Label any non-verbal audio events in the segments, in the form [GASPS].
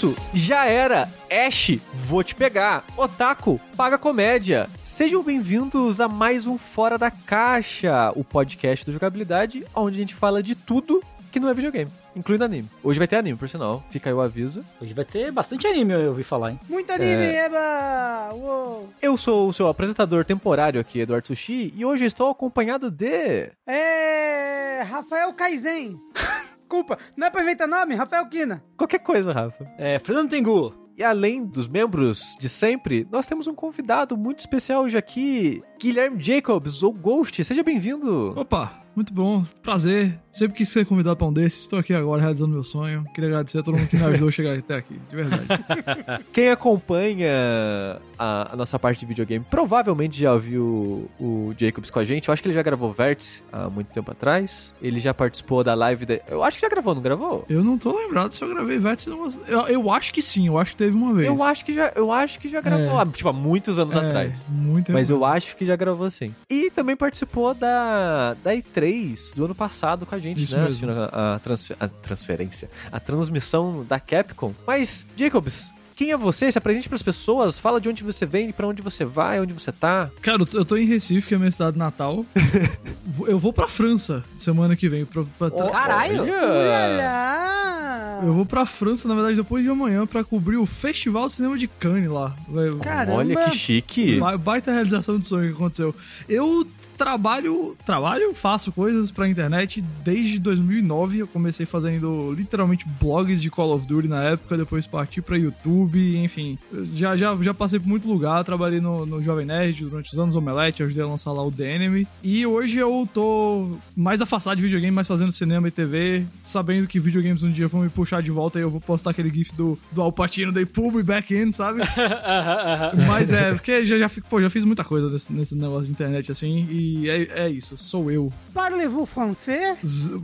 isso, já era. Ash, vou te pegar. Otaku, paga comédia. Sejam bem-vindos a mais um Fora da Caixa, o podcast do jogabilidade, onde a gente fala de tudo que não é videogame, incluindo anime. Hoje vai ter anime, por sinal. Fica aí o aviso. Hoje vai ter bastante anime, eu ouvi falar, hein? Muito anime, eba! Uou! Eu sou o seu apresentador temporário aqui, Eduardo Sushi, e hoje estou acompanhado de. É. Rafael Kaizen. [LAUGHS] Desculpa, não é pra inventar nome? Rafael Kina. Qualquer coisa, Rafa. É, Fernando Tengu. E além dos membros de sempre, nós temos um convidado muito especial hoje aqui, Guilherme Jacobs, ou Ghost. Seja bem-vindo. Opa, muito bom, prazer. Sempre quis ser convidado pra um desses, estou aqui agora realizando meu sonho. Queria agradecer a todo mundo que me ajudou a chegar até aqui, de verdade. [LAUGHS] Quem acompanha a, a nossa parte de videogame provavelmente já viu o Jacobs com a gente. Eu acho que ele já gravou Vértice há muito tempo atrás. Ele já participou da live. Da... Eu acho que já gravou, não gravou? Eu não tô lembrado se eu gravei Vértice. Eu, eu acho que sim, eu acho que teve uma vez. Eu acho que já, eu acho que já gravou, É. há, tipo, há muitos anos É, atrás. Muito. Mas eu acho que já gravou sim. E também participou da, da E3 do ano passado com a gente, Isso né? mesmo. A, a transfe- a transferência, a transmissão da Capcom. Mas, Jacobs, quem é você? Se apresente pras pessoas, fala de onde você vem, pra onde você vai, onde você tá. Cara, eu tô- em Recife, que é a minha cidade natal. [LAUGHS] eu vou pra França semana que vem. Pra, pra tra- Caralho! Olha! Eu vou pra França, na verdade, depois de amanhã, pra cobrir o Festival de Cinema de Cannes lá. Vai- Caramba! Olha que chique. Ba- Baita realização de sonho que aconteceu. Eu trabalho, trabalho, faço coisas pra internet desde 2009. Eu comecei fazendo literalmente blogs de Call of Duty na época, depois parti pra YouTube, enfim. Já, já, já passei por muito lugar, trabalhei no, no Jovem Nerd durante os anos Omelete, ajudei a lançar lá o The Enemy. E hoje eu tô mais afastado de videogame, mais fazendo cinema e TV, sabendo que videogames um dia vão me puxar de volta e eu vou postar aquele gif do, do Alpatino, They Pull Me Back In, sabe? [LAUGHS] Mas é, porque já, já, pô, já fiz muita coisa nesse, nesse negócio de internet assim, e é, é isso, sou eu. Parlez-vous français? Z-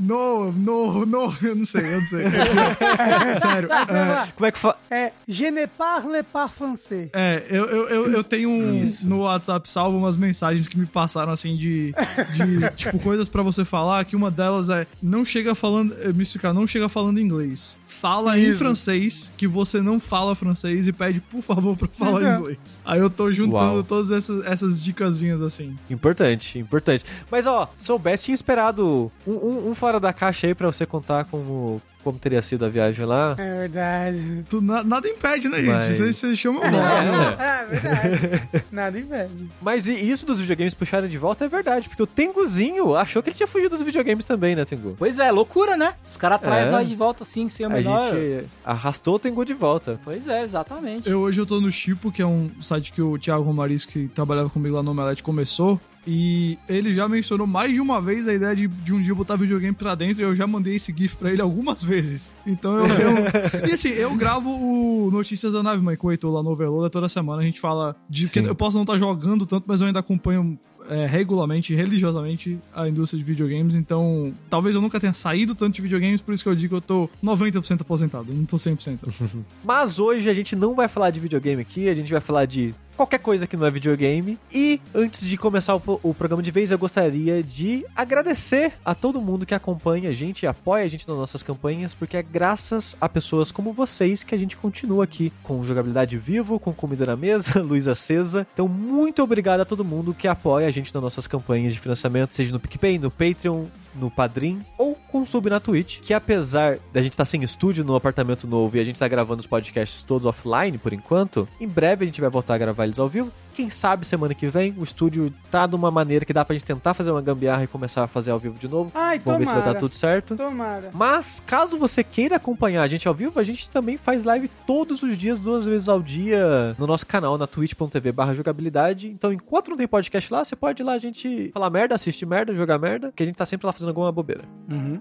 No, no, no, eu não sei, eu não sei. [LAUGHS] Sério. Tá, é. Como é que fa... É, je ne parle pas français. É, eu, eu, eu, eu tenho um, no WhatsApp salvo umas mensagens que me passaram assim de, de [LAUGHS] tipo, coisas pra você falar, que uma delas é não chega falando, eh, me explicar, não chega falando inglês. Fala em Isso. francês, que você não fala francês e pede, por favor, pra falar Uhum. inglês. Aí eu tô juntando Uau. todas essas, essas dicasinhas assim. Importante, importante. Mas ó, soubesse, tinha esperado um, um- um fora da caixa aí pra você contar como, como teria sido a viagem lá. É verdade. Tu, na- nada impede, né, gente? Mas- Isso aí você chama É. volta. É verdade. Nada impede. Mas e- isso dos videogames puxarem de volta é verdade, porque o Tenguzinho achou que ele tinha fugido dos videogames também, né, Tengu? Pois é, loucura, né? Os caras trazem É. nós de volta assim, sem o A menor. gente arrastou o Tengu de volta. Pois é, exatamente. Eu, hoje eu tô no Chipo, que é um site que o Thiago Romariz, que trabalhava comigo lá no Omelete, começou. E ele já mencionou mais de uma vez a ideia de, de um dia botar videogame pra dentro e eu já mandei esse GIF pra ele algumas vezes. Então eu. eu- [LAUGHS] e assim, eu gravo o Notícias da Nave Mãe com o Heitor lá no Overloader toda semana. A gente fala de. Eu posso não estar jogando tanto, mas eu ainda acompanho. é, regularmente, religiosamente, a indústria de videogames, então talvez eu nunca tenha saído tanto de videogames, por isso que eu digo que eu tô 90% aposentado, não tô 100%. [LAUGHS] Mas hoje a gente não vai falar de videogame aqui, a gente vai falar de qualquer coisa que não é videogame. E antes de começar o, o programa de vez, eu gostaria de agradecer a todo mundo que acompanha a gente apoia a gente nas nossas campanhas, porque é graças a pessoas como vocês que a gente continua aqui com jogabilidade vivo, com comida na mesa, [LAUGHS] luz acesa. Então, muito obrigado a todo mundo que apoia a gente nas nossas campanhas de financiamento, seja no PicPay, no Patreon, no Padrim ou com sub na Twitch, que apesar da gente estar sem estúdio no apartamento novo e a gente tá gravando os podcasts todos offline por enquanto, em breve a gente vai voltar a gravar eles ao vivo. Quem sabe semana que vem o estúdio tá de uma maneira que dá pra gente tentar fazer uma gambiarra e começar a fazer ao vivo de novo. Ai, Vamos ver se vai tomara. dar tudo certo. Tomara. Mas, caso você queira acompanhar a gente ao vivo, a gente também faz live todos os dias, duas vezes ao dia, no nosso canal, na twitch.tv jogabilidade. Então, enquanto não tem podcast lá, você pode ir lá a gente falar merda, assistir merda, jogar merda, que a gente tá sempre lá fazendo alguma bobeira. Uhum.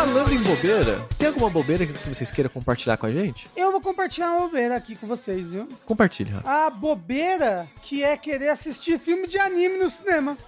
Falando em bobeira, tem alguma bobeira que vocês queiram compartilhar com a gente? Eu vou compartilhar uma bobeira aqui com vocês, viu? Compartilhe, Rafa. A bobeira que é querer assistir filme de anime no cinema.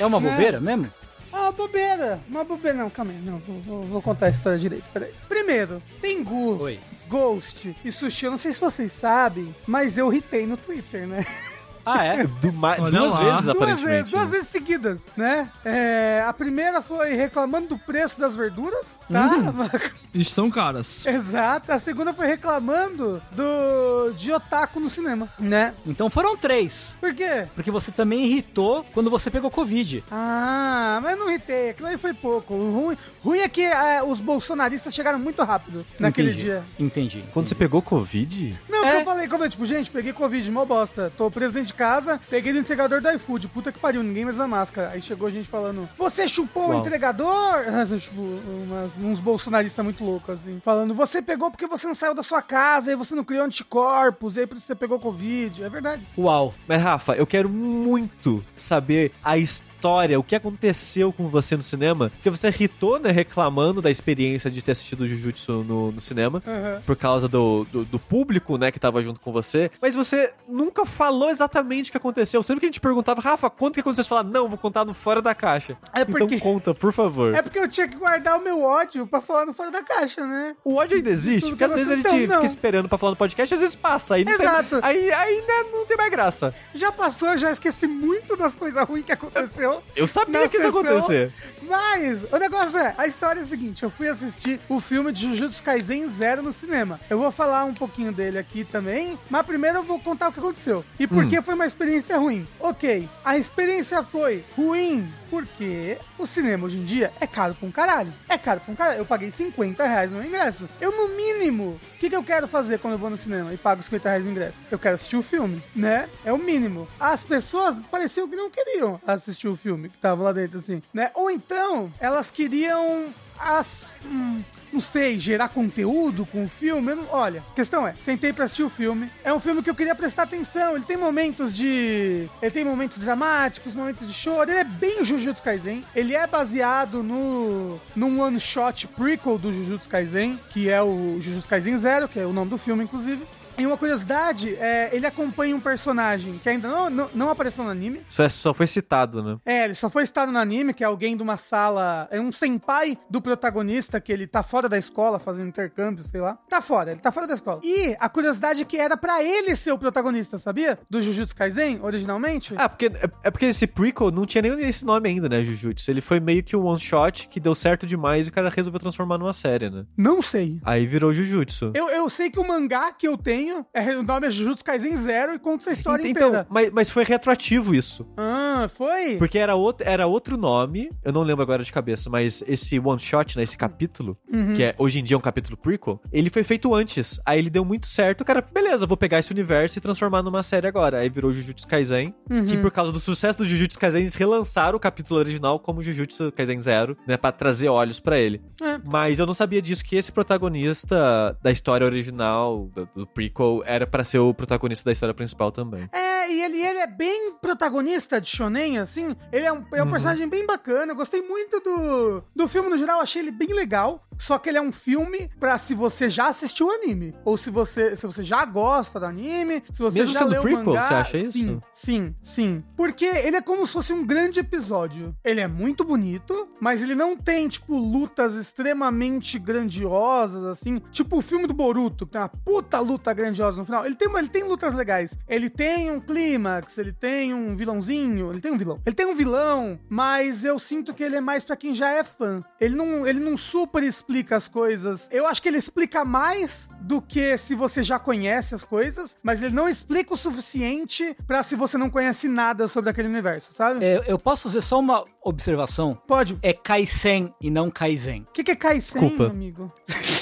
É uma Né? bobeira mesmo? Ah, uma bobeira. Uma bobeira. Não, calma aí. Não, vou, vou- vou contar a história direito. Peraí. Primeiro, Tengu, Oi. Ghost e Sushi. Eu não sei se vocês sabem, mas eu ritei no Twitter, né? [LAUGHS] Ah, é? [LAUGHS] Du- duas lá. vezes, Duas aparentemente. vezes, duas vezes seguidas, né? É, a primeira foi reclamando do preço das verduras, tá? [LAUGHS] São caras. Exato. A segunda foi reclamando do de otaku no cinema, né? Então foram três. Por quê? Porque você também irritou quando você pegou Covid. Ah, mas não irritei. Aquilo aí foi pouco. O ruim, ruim é que é, os bolsonaristas chegaram muito rápido naquele Entendi. dia. Entendi. Quando você pegou Covid? Não, É. que eu falei, como eu, tipo, gente, peguei Covid, mó bosta. Tô preso dentro de casa, peguei do entregador do iFood. Puta que pariu, ninguém mais usa máscara. Aí chegou gente falando, você chupou o Uau. entregador? [LAUGHS] Assim, tipo, umas- uns bolsonaristas muito loucos, assim. Falando, você pegou porque você não saiu da sua casa, e você não criou anticorpos, e aí por isso você pegou Covid. É verdade. Uau. Mas, Rafa, eu quero muito saber a história, o que aconteceu com você no cinema. Porque você irritou, né, reclamando da experiência de ter assistido Jujutsu no, no cinema. Aham. Por causa do, do, do público, né, que tava junto com você. Mas você nunca falou exatamente o que aconteceu. Sempre que a gente perguntava, Rafa, conta o que aconteceu, você fala, não, vou contar no Fora da Caixa. É porque- Então conta, por favor. É porque eu tinha que guardar o meu ódio pra falar no fora da caixa, né? O ódio ainda existe, porque às vezes a gente Então, não. fica esperando pra falar no podcast, às vezes passa. Aí não tem- Exato. aí, né, não tem mais graça. Já passou, eu já esqueci muito das coisas ruins que aconteceu. Eu sabia que isso ia acontecer. Mas o negócio é, a história é a seguinte, eu fui assistir o filme de Jujutsu Kaisen Zero no cinema. Eu vou falar um pouquinho dele aqui também, mas primeiro eu vou contar o que aconteceu. E por que foi uma experiência ruim. Ok, a experiência foi ruim porque o cinema hoje em dia é caro pra um caralho. É caro pra um caralho. Eu paguei 50 reais no ingresso. Eu, no mínimo, o que, que eu quero fazer quando eu vou no cinema e pago 50 reais no ingresso? Eu quero assistir o filme, né? É o mínimo. As pessoas pareciam que não queriam assistir o filme que tava lá dentro, assim, né? Ou então, elas queriam as. hum, não sei, gerar conteúdo com o filme. Não- olha, a questão é, sentei pra assistir o filme. É um filme que eu queria prestar atenção. Ele tem momentos de. Ele tem momentos dramáticos, momentos de choro. Ele é bem Jujutsu Kaisen. Ele é baseado no. num one shot prequel do Jujutsu Kaisen, que é o Jujutsu Kaisen Zero, que é o nome do filme, inclusive. E uma curiosidade, é, ele acompanha um personagem que ainda não, não, não apareceu no anime. Só, só foi citado, né? É, ele só foi citado no anime, que é alguém de uma sala. É um senpai do protagonista, que ele tá fora da escola fazendo intercâmbio, sei lá. Tá fora, ele tá fora da escola. E a curiosidade é que era pra ele ser o protagonista, sabia? Do Jujutsu Kaisen, originalmente. Ah, porque, é, é porque esse prequel não tinha nem esse nome ainda, né, Jujutsu? Ele foi meio que um one shot que deu certo demais e o cara resolveu transformar numa série, né? Não sei. Aí virou Jujutsu. Eu, eu sei que o mangá que eu tenho, é, o nome é Jujutsu Kaisen Zero e conta essa história então, inteira. mas, mas foi retroativo isso. Ah, foi? Porque era outro, era outro nome, eu não lembro agora de cabeça, mas esse one shot, né, esse capítulo, Uhum. que é hoje em dia um capítulo prequel, ele foi feito antes. Aí ele deu muito certo, cara, beleza, vou pegar esse universo e transformar numa série agora. Aí virou Jujutsu Kaisen, Uhum. que por causa do sucesso do Jujutsu Kaisen, eles relançaram o capítulo original como Jujutsu Kaisen Zero, né, pra trazer olhos pra ele. É. Mas eu não sabia disso, que esse protagonista da história original, do, do prequel, era pra ser o protagonista da história principal também. É, e ele, ele é bem protagonista de shonen, assim. Ele é um, é um personagem bem bacana. Eu gostei muito do, do filme no geral, achei ele bem legal. Só que ele é um filme pra se você já assistiu o anime. Ou se você, se você já gosta do anime, se você Mesmo já sendo leu prequel, mangá. você acha isso? Sim, sim, sim. Porque ele é como se fosse um grande episódio. Ele é muito bonito, mas ele não tem, tipo, lutas extremamente grandiosas, assim. Tipo o filme do Boruto, que tem uma puta luta grandiosa no final. Ele tem, ele tem lutas legais. Ele tem um clímax, ele tem um vilãozinho, ele tem um vilão. Ele tem um vilão, mas eu sinto que ele é mais pra quem já é fã. Ele não, ele não super explica as coisas. Eu acho que ele explica mais do que se você já conhece as coisas, mas ele não explica o suficiente pra se você não conhece nada sobre aquele universo, sabe? É, eu posso fazer só uma observação? Pode. É Kaisen e não Kaizen. O que, que é Kaisen, Desculpa. amigo? [LAUGHS]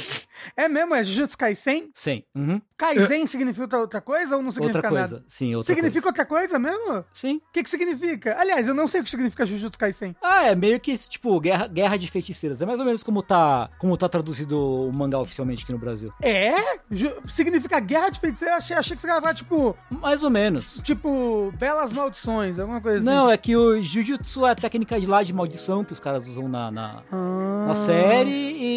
é mesmo? É Jujutsu Kaisen? Sim. Uhum. Kaizen significa outra- coisa ou não significa Outra coisa. nada? Sim, outra significa coisa. outra coisa mesmo? Sim. O que, que significa? Aliás, eu não sei o que significa Jujutsu Kaisen. Ah, é meio que, tipo, guerra, guerra de feiticeiras. É mais ou menos como tá, como tá traduzido o mangá oficialmente aqui no Brasil. É? Ju- significa guerra de feiticeiros? Achei, achei que você ia falar, tipo, Mais ou menos. tipo, belas maldições, alguma coisa Não, assim. é que o Jujutsu é a técnica de lá de maldição que os caras usam na, na, Ah. na série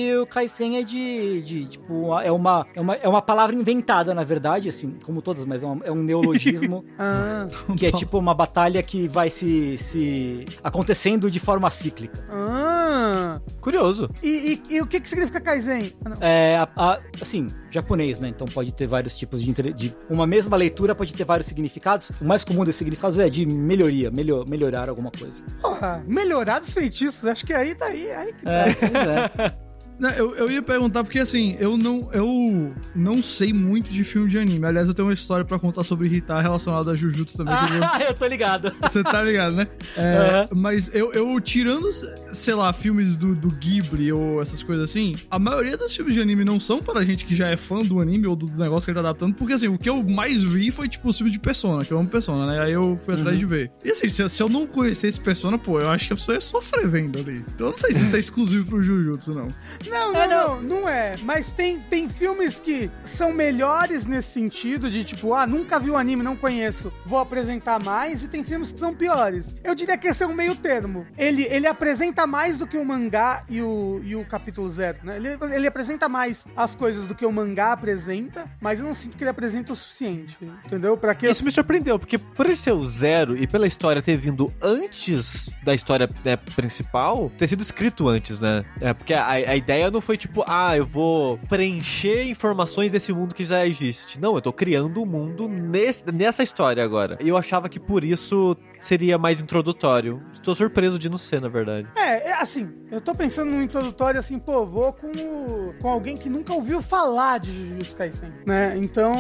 e o Kaisen é de, de tipo, é uma, é, uma, é uma palavra inventada, na verdade, assim, como todas, mas é, uma- é um neologismo [LAUGHS] Ah, que é tipo uma batalha que vai se, se acontecendo de forma cíclica. ah. Curioso. E, e- e o que, que significa Kaizen? Ah. É, a- a- assim, japonês, né? Então pode ter vários tipos de, inter- de- Uma mesma leitura pode ter vários significados. O mais comum desses significados é de melhoria, melhor, melhorar alguma coisa. Porra, melhorar os feitiços, acho que aí tá aí, aí que tá. É, pois é. [LAUGHS] Eu, eu ia perguntar porque assim, eu não, eu não sei muito de filme de anime. Aliás, eu tenho uma história pra contar sobre Hitar relacionada a Jujutsu também. que eu Ah, [LAUGHS] eu tô ligado. Você tá ligado, né? É, Mas eu, eu, tirando, sei lá, filmes do, do Ghibli ou essas coisas assim, a maioria dos filmes de anime não são para gente que já é fã do anime ou do negócio que ele tá adaptando, porque assim, o que eu mais vi foi tipo os filmes de Persona, que eu amo Persona, né? Aí eu fui atrás de ver. E assim, se, eu- se eu não conhecesse Persona, pô, eu acho que a pessoa ia sofrer vendo ali. Então eu não sei se isso é [LAUGHS] exclusivo pro Jujutsu, não. Não, É, não, não, não é. Mas tem, tem filmes que são melhores nesse sentido, de tipo, ah, nunca vi o anime, não conheço, vou apresentar mais, e tem filmes que são piores. Eu diria que esse é um meio termo. Ele, ele apresenta mais do que o mangá e o, e o capítulo zero, né? Ele, ele apresenta mais as coisas do que o mangá apresenta, mas eu não sinto que ele apresenta o suficiente, entendeu? Pra que... Isso me surpreendeu, porque por ele ser o zero e pela história ter vindo antes da história né, principal, ter sido escrito antes, né? É, porque a, a ideia não foi tipo, ah, eu vou preencher informações desse mundo que já existe. Não, eu tô criando um mundo nesse, nessa história agora. E eu achava que por isso seria mais introdutório. Estou surpreso de não ser, na verdade. É, é assim, eu tô pensando no introdutório assim, pô, vou com, o- com alguém que nunca ouviu falar de Jujutsu Kaisen, né? Então,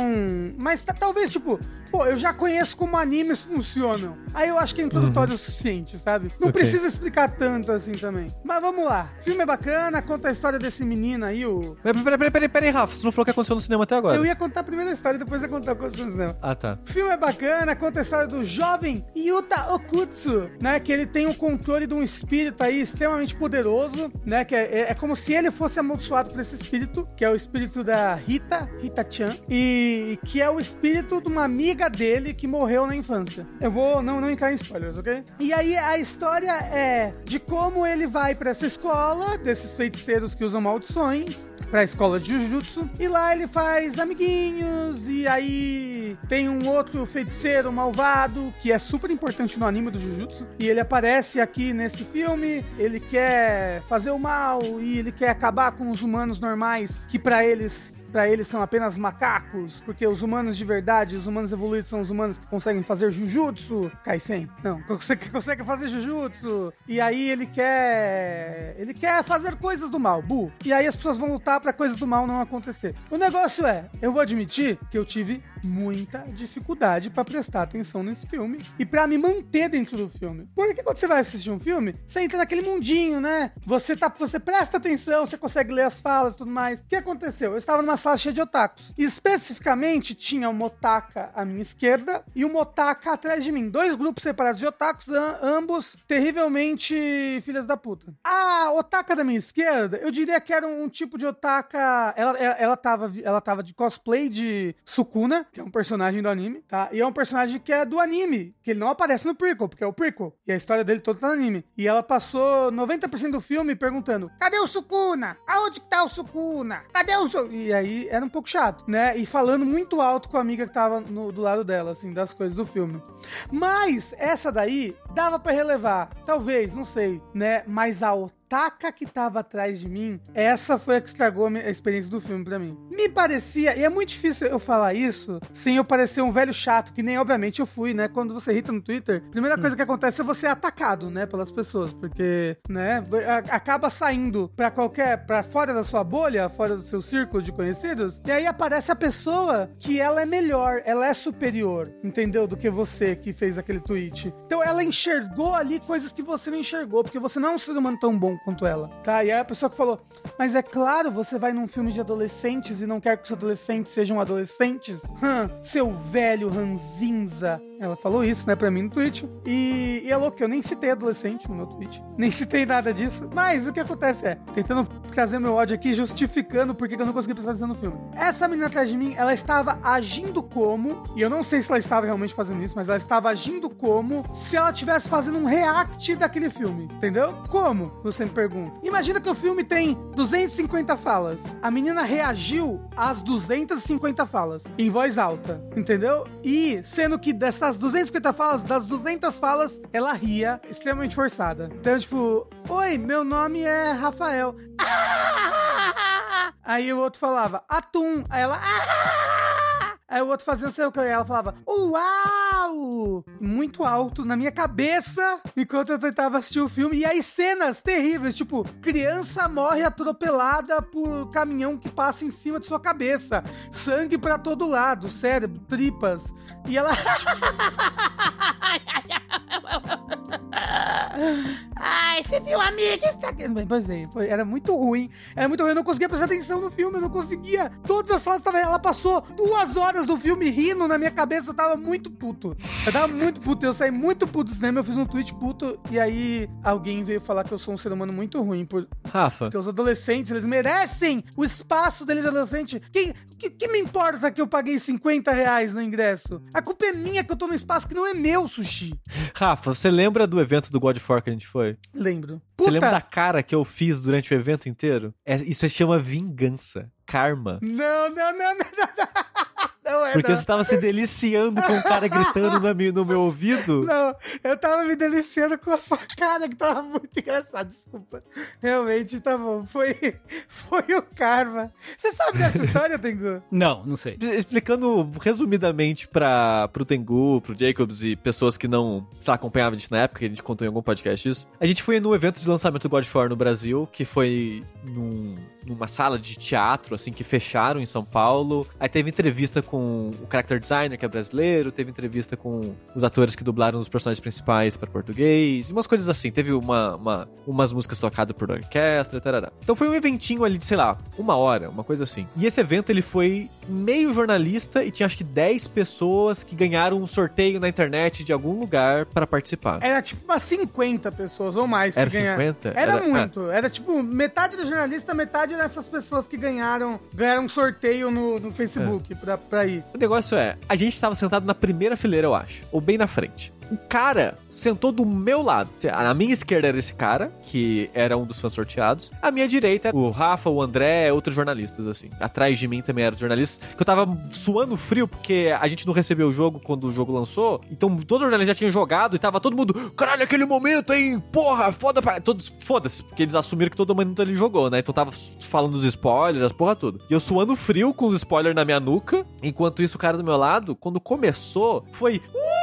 mas tá- talvez, tipo, pô, eu já conheço como animes funcionam. Aí eu acho que é introdutório o suficiente, sabe? Não Ok. precisa explicar tanto assim também. Mas vamos lá. O filme é bacana, conta a história desse menino aí, o... Peraí, peraí, peraí, peraí, Rafa, você não falou o que aconteceu no cinema até agora. Eu ia contar a primeira história, depois ia contar o que aconteceu no cinema. Ah, tá. O filme é bacana, conta a história do jovem Yuta Okutsu, né? Que ele tem o controle de um espírito aí extremamente poderoso, né? Que é, é- como se ele fosse amaldiçoado por esse espírito, que é o espírito da Rita, Rita-chan, e que é o espírito de uma amiga dele que morreu na infância. Eu vou não, não entrar em spoilers, ok? E aí a história é de como ele vai pra essa escola, desses feiticeiros que usam maldições, pra escola de Jujutsu, e lá ele faz amiguinhos, e aí tem um outro feiticeiro malvado, que é super importante no anime do Jujutsu, e ele aparece aqui nesse filme, ele quer fazer o mal, e ele quer acabar com os humanos normais, que pra eles Pra eles são apenas macacos, porque os humanos de verdade, os humanos evoluídos são os humanos que conseguem fazer jujutsu. Kaisen? Não, [LAUGHS] que conseguem fazer jujutsu. E aí ele quer. Ele quer fazer coisas do mal, bu. E aí as pessoas vão lutar pra coisas do mal não acontecer. O negócio é, eu vou admitir que eu tive muita dificuldade pra prestar atenção nesse filme e pra me manter dentro do filme. Porque quando você vai assistir um filme, você entra naquele mundinho, né? Você tá, você presta atenção, você consegue ler as falas e tudo mais. O que aconteceu? Eu estava numa sala cheia de otakus. E especificamente tinha uma otaka à minha esquerda e uma otaka atrás de mim. Dois grupos separados de otakus, am- ambos terrivelmente filhas da puta. A otaka da minha esquerda, eu diria que era um tipo de otaka. Ela, ela, ela, tava, ela tava de cosplay de Sukuna, que é um personagem do anime, tá? E é um personagem que é do anime, que ele não aparece no prequel, porque é o prequel. E a história dele toda tá no anime. E ela passou 90% do filme perguntando: cadê o Sukuna? Aonde que tá o Sukuna? Cadê o Sukuna? E aí era um pouco chato, né? E falando muito alto com a amiga que tava no- do lado dela, assim, das coisas do filme. Mas essa daí dava pra relevar. Talvez, não sei, né? Mas a otaka que tava atrás de mim, essa foi a que estragou a experiência do filme pra mim. Me parecia, e é muito difícil eu falar isso sem eu parecer um velho chato, que nem obviamente eu fui, né? Quando você irrita no Twitter, a primeira coisa que acontece é você ser atacado, né? Pelas pessoas, porque, né? Acaba saindo pra qualquer, pra fora da sua bolha, fora do seu círculo de conhecidos, e aí aparece a pessoa que ela é melhor, ela é superior, entendeu? Do que você que fez aquele tweet. Então ela enxergou ali coisas que você não enxergou, porque você não é um ser humano tão bom quanto ela, tá? E aí a pessoa que falou, mas é claro, você vai num filme de adolescentes e não quer que os adolescentes sejam adolescentes? Hã, seu velho ranzinza. Ela falou isso, né, pra mim no tweet. E, e é louco, eu nem citei adolescente no meu tweet. Nem citei nada disso. Mas o que acontece é, tentando trazer meu ódio aqui justificando porque eu não consegui prestar atenção no filme. Essa menina atrás de mim, ela estava agindo como, e eu não sei se ela estava realmente fazendo isso, mas ela estava agindo como se ela estivesse fazendo um react daquele filme, entendeu? Como? Você pergunta. Imagina que o filme tem 250 falas. A menina reagiu às 250 falas em voz alta, entendeu? E sendo que dessas 250 falas, das 200 falas, ela ria extremamente forçada. Então, tipo, oi, meu nome é Rafael. [LAUGHS] Aí o outro falava, atum. Aí ela. [LAUGHS] Aí o outro fazia não sei o que. Ela falava, uau! Muito alto na minha cabeça enquanto eu tentava assistir o filme. E aí cenas terríveis, tipo, criança morre atropelada por caminhão que passa em cima de sua cabeça. Sangue pra todo lado, cérebro, tripas. E ela. [LAUGHS] [LAUGHS] Ai, você viu, amiga? Está aqui. Pois é, foi- era muito ruim. Era muito ruim. Eu não conseguia prestar atenção no filme, eu não conseguia. Todas as falas estavam. Ela passou duas horas do filme rindo na minha cabeça. Eu tava muito puto. Eu tava muito puto. Eu saí muito puto do cinema. Eu fiz um tweet puto. E aí alguém veio falar que eu sou um ser humano muito ruim. Por, Rafa, porque os adolescentes, eles merecem o espaço deles, adolescente. Quem, que, que me importa que eu paguei 50 reais no ingresso? A culpa é minha que eu tô num espaço que não é meu, Sushi. Rafa, você lembra do evento do God of War que a gente foi? Lembro. Você lembra da cara que eu fiz durante o evento inteiro? É- isso se chama vingança. Karma. Não, não, não, não, não. Não é, Porque não. você tava se deliciando com o cara gritando no meu ouvido. Não, eu tava me deliciando com a sua cara, que tava muito engraçado, desculpa. Realmente, tá bom. Foi, foi o karma. Você sabe dessa [LAUGHS] história, Tengu? Não, não sei. Explicando resumidamente pra, pro Tengu, pro Jacobs e pessoas que não lá, acompanhavam a gente na época, que a gente contou em algum podcast isso. A gente foi no evento de lançamento do God of War no Brasil, que foi num- numa sala de teatro, assim, que fecharam em São Paulo. Aí teve entrevista com o character designer, que é brasileiro, teve entrevista com os atores que dublaram os personagens principais para português, umas coisas assim. Teve uma, uma- umas músicas tocadas por orquestra, tarará. Então foi um eventinho ali de, sei lá, uma hora, uma coisa assim. E esse evento, ele foi meio jornalista e tinha acho que 10 pessoas que ganharam um sorteio na internet de algum lugar para participar. Era tipo umas 50 pessoas ou mais que Era ganharam. 50? Era, Era- muito. Era tipo metade do jornalista, metade dessas pessoas que ganharam ganharam um sorteio no, no Facebook pra, pra ir. O negócio é, a gente tava sentado na primeira fileira, eu acho, ou bem na frente. O cara sentou do meu lado. A minha esquerda era esse cara, que era um dos fãs sorteados. A minha direita o Rafa, o André, outros jornalistas, assim. Atrás de mim também eram jornalistas. Que eu tava suando frio, porque a gente não recebeu o jogo quando o jogo lançou. Então todo jornalista já tinha jogado e tava todo mundo, caralho, aquele momento, hein? Porra, foda pra. Todos, foda-se, porque eles assumiram que todo momento ele jogou, né? Então tava falando os spoilers, as porra tudo. E eu suando frio com os spoilers na minha nuca. Enquanto isso, o cara do meu lado, quando começou, foi. "Uh!"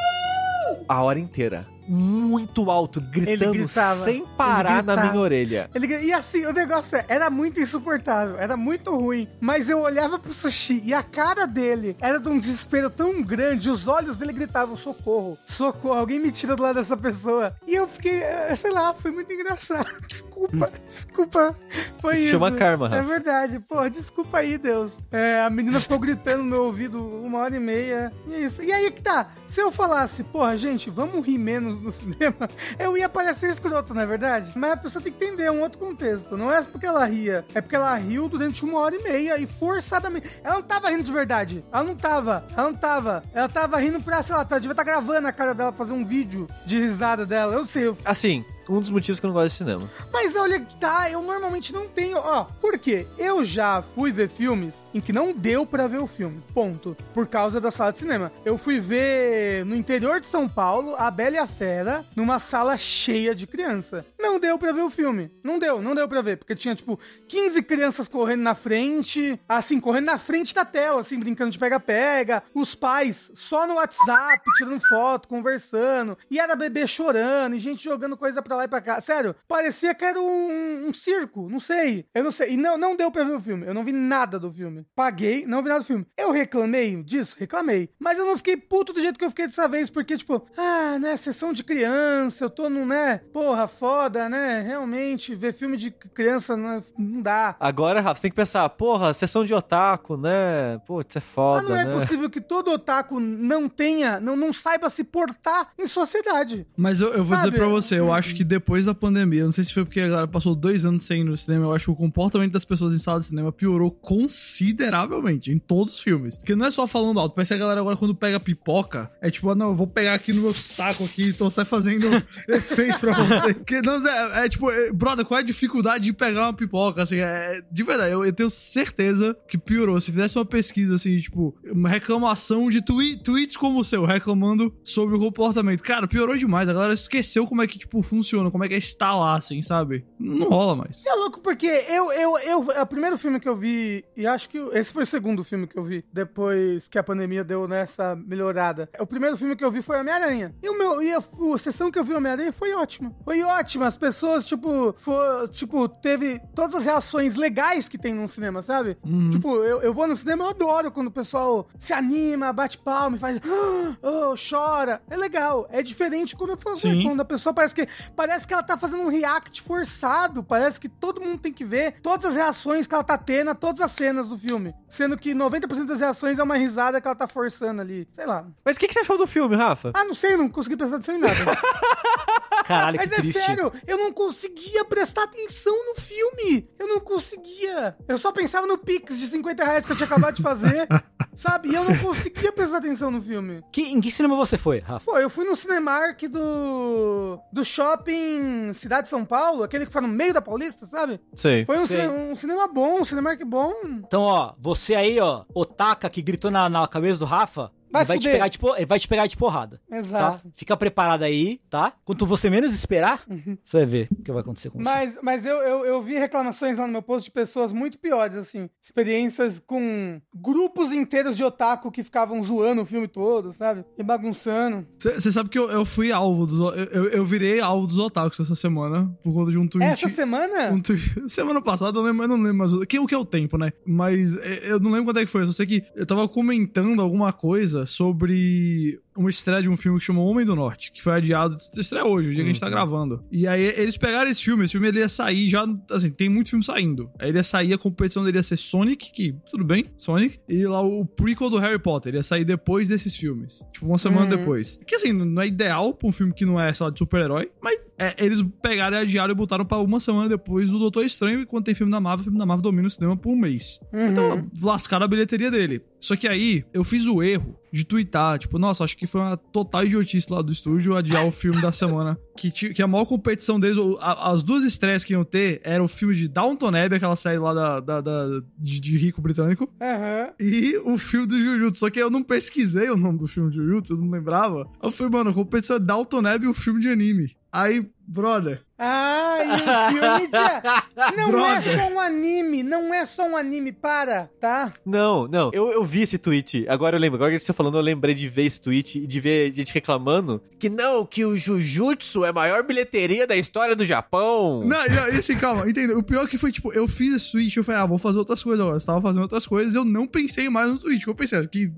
A hora inteira. Muito alto, gritando gritava, sem parar na minha orelha. Ele, e assim, o negócio é, era muito insuportável, era muito ruim. Mas eu olhava pro sushi e a cara dele era de um desespero tão grande, os olhos dele gritavam: socorro, socorro, alguém me tira do lado dessa pessoa. E eu fiquei, eh, sei lá, foi muito engraçado. [LAUGHS] Desculpa, desculpa. Foi Isso isso. chama karma, É Rafa. verdade, pô, desculpa aí, Deus. É, a menina ficou gritando no meu ouvido uma hora e meia. E é isso. E aí que tá, se eu falasse, porra, gente, vamos rir menos no cinema, [LAUGHS] eu ia parecer escroto, não é verdade? Mas a pessoa tem que entender um outro contexto. Não é porque ela ria, é porque ela riu durante uma hora e meia e forçadamente. Ela não tava rindo de verdade. Ela não tava. Ela não tava. Ela tava rindo pra, sei lá, tá, devia estar gravando a cara dela fazer um vídeo de risada dela. Eu sei, eu Assim, um dos motivos que eu não gosto de cinema. mas olha tá, eu normalmente não tenho, ó, por quê? Eu já fui ver filmes em que não deu pra ver o filme, ponto, por causa da sala de cinema. Eu fui ver no interior de São Paulo, A Bela e a Fera, numa sala cheia de criança. Não deu pra ver o filme, não deu, não deu pra ver, porque tinha, tipo, 15 crianças correndo na frente, assim, correndo na frente da tela, assim, brincando de pega-pega, os pais só no WhatsApp, tirando foto, conversando, e era bebê chorando, e gente jogando coisa pra lá e pra cá. Sério, parecia que era um, um circo, não sei. Eu não sei. E não, não deu pra ver o filme. Eu não vi nada do filme. Paguei, não vi nada do filme. Eu reclamei disso? Reclamei. Mas eu não fiquei puto do jeito que eu fiquei dessa vez, porque, tipo, ah, né, sessão de criança, eu tô num, né, porra, foda, né, realmente, ver filme de criança não, não dá. Agora, Rafa, você tem que pensar, porra, sessão de otaku, né? Putz, é Mas foda, não é né? possível que todo otaku não tenha, não, não saiba se portar em sociedade. Mas eu, eu vou Sabe? dizer pra você, eu acho que depois da pandemia, não sei se foi porque a galera passou dois anos sem ir no cinema, eu acho que o comportamento das pessoas em sala de cinema piorou consideravelmente em todos os filmes. Porque não é só falando alto, parece que a galera agora quando pega pipoca, é tipo, ah, não, eu vou pegar aqui no meu saco aqui, tô até fazendo [LAUGHS] efeitos pra você. Que, não, é, é tipo, é, brother, qual é a dificuldade de pegar uma pipoca? Assim, é, de verdade, eu, eu tenho certeza que piorou. Se fizesse uma pesquisa, assim, tipo, uma reclamação de twi tweets como o seu, reclamando sobre o comportamento. Cara, piorou demais. A galera esqueceu como é que, tipo, funciona, como é que é estar lá, assim, sabe? Não rola mais. É louco porque eu, eu, eu, é o primeiro filme que eu vi, e acho que esse foi o segundo filme que eu vi, depois que a pandemia deu nessa melhorada. O primeiro filme que eu vi foi Homem-Aranha. E o meu, e a, a sessão que eu vi Homem-Aranha foi ótima. Foi ótima. As pessoas, tipo, for, tipo, teve todas as reações legais que tem num cinema, sabe? Uhum. Tipo, eu, eu vou no cinema, eu adoro quando o pessoal se anima, bate palma e faz, [GASPS] oh, chora. É legal. É diferente quando, eu Sim. quando a pessoa parece que parece que ela tá fazendo um react forçado. Parece que todo mundo tem que ver todas as reações que ela tá tendo a todas as cenas do filme. Sendo que 90% das reações é uma risada que ela tá forçando ali. Sei lá. Mas o que, que você achou do filme, Rafa? Ah, não sei, não consegui prestar atenção em nada. [LAUGHS] Caralho, que Mas é triste. sério, eu não conseguia prestar atenção no filme. Eu não conseguia. Eu só pensava no Pix de 50 reais que eu tinha acabado de fazer. [LAUGHS] sabe? E eu não conseguia prestar atenção no filme. Que, em que cinema você foi, Rafa? Pô, eu fui no Cinemark do. do shopping Cidade de São Paulo, aquele que foi no meio da Paulista, sabe? Sei. Foi um, Sei. cine- um cinema bom, um Cinemark bom. Então, ó, você aí, ó, otaka que gritou na, na cabeça do Rafa, Vai vai, te pegar de, ele vai te pegar de porrada. Exato. Tá? Fica preparado aí, tá? Quanto você menos esperar, você vai ver o que vai acontecer com você. Mas, mas eu, eu, eu vi reclamações lá no meu post de pessoas muito piores, assim. Experiências com grupos inteiros de otaku que ficavam zoando o filme todo, sabe? E bagunçando. Você sabe que eu, eu fui alvo dos. Eu, eu, eu virei alvo dos otakus essa semana por conta de um tweet. Essa semana? Um tweet- [LAUGHS] Semana passada, eu, lembro, eu não lembro mais o que, o que é o tempo, né? Mas é, eu não lembro quando é que foi. Eu só sei que eu tava comentando alguma coisa sobre uma estreia de um filme que chama Homem do Norte, que foi adiado, estreia hoje, o dia que a gente tá gravando. E aí eles pegaram esse filme, esse filme ele ia sair já, assim, tem muito filme saindo. Aí ele ia sair, a competição dele ia ser Sonic, que tudo bem, Sonic, e lá o prequel do Harry Potter ia sair depois desses filmes, tipo uma semana Uhum. depois. Que assim, não é ideal pra um filme que não é, sei lá, de super-herói, mas é, eles pegaram e adiaram e botaram pra uma semana depois do Doutor Estranho, e quando tem filme da Marvel, o filme da Marvel domina o cinema por um mês. Uhum. Então, lascaram a bilheteria dele. Só que aí, eu fiz o erro de twittar, tipo, nossa, acho que foi uma total idiotice lá do estúdio adiar o filme da semana. [LAUGHS] Que, que a maior competição deles, a- as duas estreias que iam ter, era o filme de Downton Abbey, aquela série lá da, da- da- de, de rico britânico, Aham. e o filme do Jujutsu. Só que eu não pesquisei o nome do filme de Jujutsu, eu não lembrava. Eu falei, mano, a competição é Downton Abbey e o filme de anime. Aí, brother, Ah, e o filme de... [LAUGHS] Não é Brother. só um anime, não é só um anime, para, tá? Não, não. Eu, eu vi esse tweet. Agora eu lembro. Agora que você falando, eu lembrei de ver esse tweet e de ver gente reclamando que não, que o Jujutsu é a maior bilheteria da história do Japão. Não, não, e assim, calma, entendeu? O pior que foi, tipo, eu fiz esse tweet, eu falei, ah, vou fazer outras coisas agora. Eu estava fazendo outras coisas, eu não pensei mais no tweet. Eu pensei, que,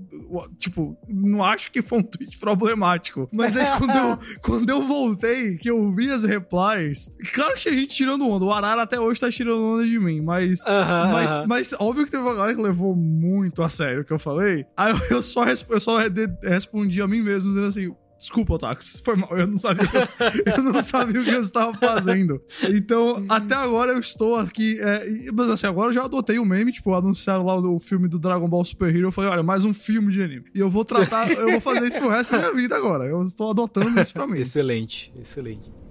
tipo, não acho que foi um tweet problemático. Mas aí, quando eu, [LAUGHS] quando eu voltei, que eu vi as replies, claro que tinha gente tirando onda. O Arara até hoje tá tirando onda de mim, mas. Aham, mas, aham. mas óbvio que teve uma galera que levou muito a sério o que eu falei. Aí eu, eu só, eu só respondi a mim mesmo, dizendo assim. Desculpa, Otakus, foi mal, eu não sabia, [LAUGHS] eu não sabia o que eu estava fazendo. Então, até agora eu estou aqui, é, mas assim, agora eu já adotei o meme, tipo, anunciaram lá o filme do Dragon Ball Super Hero, eu falei, olha, mais um filme de anime. E eu vou tratar, eu vou fazer isso pro resto da minha vida agora, eu estou adotando isso pra mim. [LAUGHS] Excelente, excelente.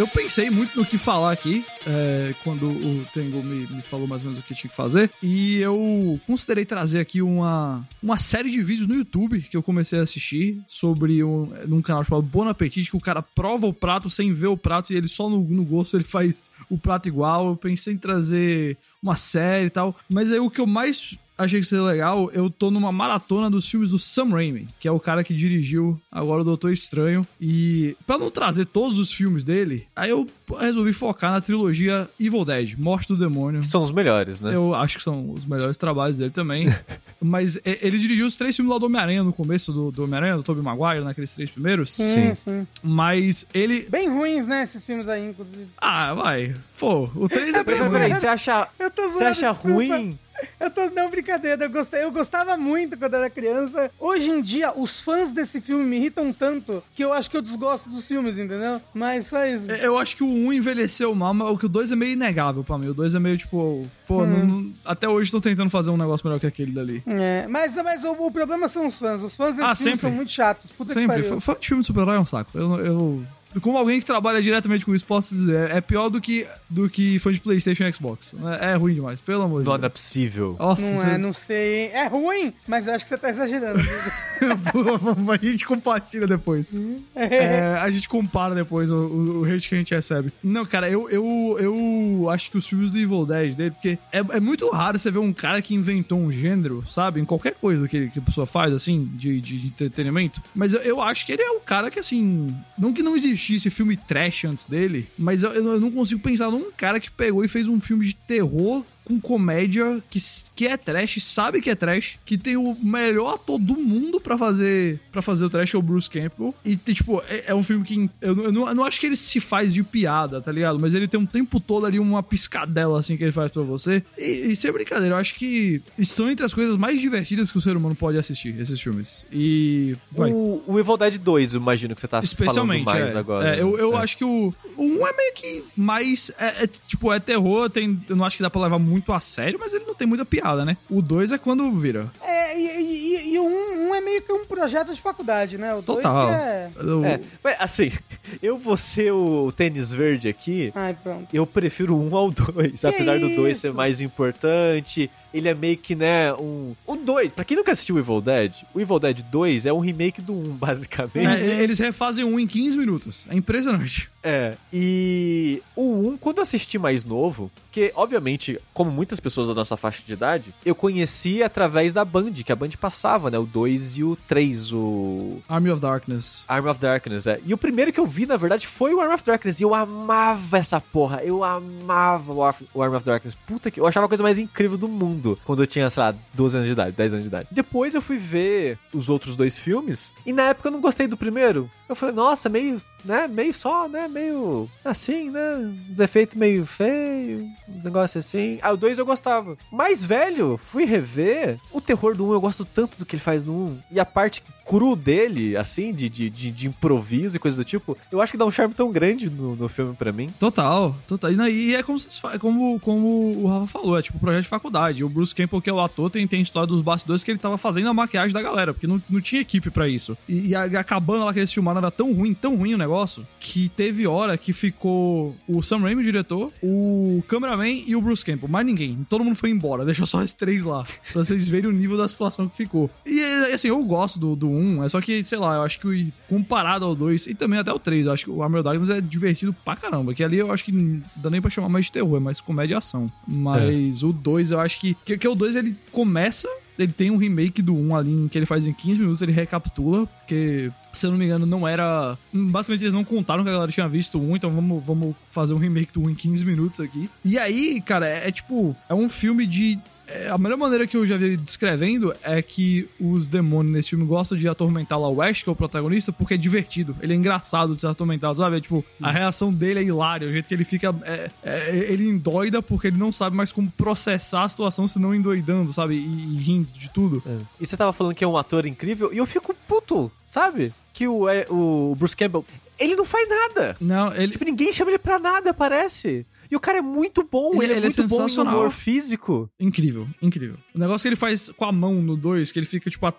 Eu pensei muito no que falar aqui, é, quando o Tengo me, me falou mais ou menos o que tinha que fazer. E eu considerei trazer aqui uma, uma série de vídeos no YouTube que eu comecei a assistir sobre um, num canal chamado Bon Appetit, que o cara prova o prato sem ver o prato e ele só no, no gosto ele faz o prato igual. Eu pensei em trazer uma série e tal. Mas aí o que eu mais achei que seria legal, eu tô numa maratona dos filmes do Sam Raimi, que é o cara que dirigiu agora o Doutor Estranho. E pra não trazer todos os filmes dele, aí eu resolvi focar na trilogia Evil Dead, Morte do Demônio. Que são os melhores, né? Eu acho que são os melhores trabalhos dele também. [LAUGHS] mas é, ele dirigiu os três filmes lá do Homem-Aranha no começo do, do Homem-Aranha, do Tobey Maguire, naqueles três primeiros. Sim, sim. Mas ele. Bem ruins, né, esses filmes aí, inclusive. Ah, vai. Pô, o 3 é bem ruim. peraí, você acha, Eu tô você zoando, acha desculpa. ruim? Eu tô, não, brincadeira, eu, gostei, eu gostava muito quando era criança. Hoje em dia, os fãs desse filme me irritam tanto que eu acho que eu desgosto dos filmes, entendeu? Mas só isso. Eu acho que o 1 envelheceu mal, mas o que o 2 é meio inegável pra mim. O 2 é meio tipo, pô, não- não- até hoje tô tentando fazer um negócio melhor que aquele dali. É, mas, mas o, o problema são os fãs. Os fãs desse Ah, filme sempre. são muito chatos. Puta que Sempre. pariu. Fã de filme de super-herói é um saco. Eu, eu- como alguém que trabalha diretamente com isso, posso dizer, é pior do que, do que fã de Playstation e Xbox. É, é ruim demais, pelo amor de Não é Deus. possível. Nossa, Não é, não sei, hein? É ruim, mas eu acho que você tá exagerando. [LAUGHS] a gente compartilha depois. É, a gente compara depois o, o, o hate que a gente recebe. Não, cara, eu, eu, eu acho que os filmes do Evil Dead dele, porque é, é muito raro você ver um cara que inventou um gênero, sabe? Em qualquer coisa que, que a pessoa faz, assim, de, de, de entretenimento. Mas eu, eu acho que ele é o cara que, assim. Não que não existisse filme trash antes dele, mas eu, eu não consigo pensar num cara que pegou e fez um filme de terror com comédia que, que é trash, sabe que é trash, que tem o melhor ator do mundo pra fazer para fazer o trash, que é o Bruce Campbell. E, tipo, é, é um filme que eu, não- eu não, eu não acho que ele se faz de piada, tá ligado? Mas ele tem um tempo todo ali uma piscadela assim que ele faz pra você. E, e sem brincadeira, eu acho que estão entre as coisas mais divertidas que o ser humano pode assistir, esses filmes. E. Vai. O, o Evil Dead 2, eu imagino que você tá Especialmente, falando mais é. agora. É, eu eu É. acho que o, o 1 é meio que mais. É, é, tipo, é terror, tem, eu não acho que dá pra levar muito a sério, mas ele não tem muita piada, né? O 2 é quando vira. É, e, e- e o um, um é meio que um projeto de faculdade, né? O dois Total. que é... O- É, mas assim, [LAUGHS] eu vou ser o tênis verde aqui. Ai, pronto. Eu prefiro o 1 ao 2, apesar do 2 ser mais importante. Ele é meio que, né, um. O 2, pra quem nunca assistiu o Evil Dead, o Evil Dead 2 é um remake do 1, [LAUGHS] basicamente. É, eles refazem um em 15 minutos. É impressionante. É, e o 1, quando eu assisti mais novo, que obviamente, como muitas pessoas da nossa faixa de idade, eu conheci através da Band, que a Band passava, né? O 2 e o 3, o Army of Darkness. Arm of Darkness, é. E o primeiro que eu vi, na verdade, foi o Arm of Darkness. E eu amava essa porra. Eu amava o Arf- o Arm of Darkness. Puta que. Eu achava a coisa mais incrível do mundo quando eu tinha, sei lá, 12 anos de idade, 10 anos de idade. Depois eu fui ver os outros dois filmes. E na época eu não gostei do primeiro. Eu falei, nossa, meio, né? Meio só, né? Meio assim, né? Os efeitos meio feio, uns negócios assim. Ah, o 2 eu gostava. Mais velho, fui rever. O terror do 1 um, eu gosto tanto do que ele faz no 1. Um. E a parte cru dele, assim, de, de, de, de improviso e coisa do tipo, eu acho que dá um charme tão grande no, no filme pra mim. Total, total. E, é como, vocês como, como o Rafa falou, é tipo um projeto de faculdade. O Bruce Campbell, que é o ator, tem, tem história dos bastidores que ele tava fazendo a maquiagem da galera, porque não, não tinha equipe pra isso. E, e a, a cabana lá que eles filmaram era tão ruim, tão ruim o negócio, que teve hora que ficou o Sam Raimi, o diretor, o cameraman e o Bruce Campbell. Mais ninguém. Todo mundo foi embora. Deixou só os três lá. Pra vocês verem o nível da situação que ficou. E assim, eu gosto do, do 1, é só que, sei lá, eu acho que comparado ao 2 e também até o 3, eu acho que o Armored Darkness é divertido pra caramba. Que ali eu acho que não dá nem pra chamar mais de terror, é mais comédia e ação. Mas o 2 eu acho que. Que, que o 2 ele começa. Ele tem um remake do 1 ali, que ele faz em 15 minutos, ele recapitula, porque, se eu não me engano, não era. Basicamente, eles não contaram que a galera tinha visto o 1, então vamos, vamos fazer um remake do 1 em 15 minutos aqui. E aí, cara, é, é tipo. É um filme de. É, a melhor maneira que eu já vi descrevendo é que os demônios nesse filme gostam de atormentar lá o Ash, que é o protagonista, porque é divertido. Ele é engraçado de ser atormentado, sabe? É, tipo, a reação dele é hilária, o jeito que ele fica. é- é- ele endoida porque ele não sabe mais como processar a situação senão endoidando, sabe? E, e rindo de tudo. E você tava falando que é um ator incrível, e eu fico puto, sabe? Que o, é, o Bruce Campbell, ele não faz nada. Não, ele. Tipo, ninguém chama ele pra nada, parece. E o cara é muito bom, Ele- ele, é ele é muito bom em humor físico. Incrível, incrível. O negócio que ele faz com a mão no 2, que ele fica, tipo, a-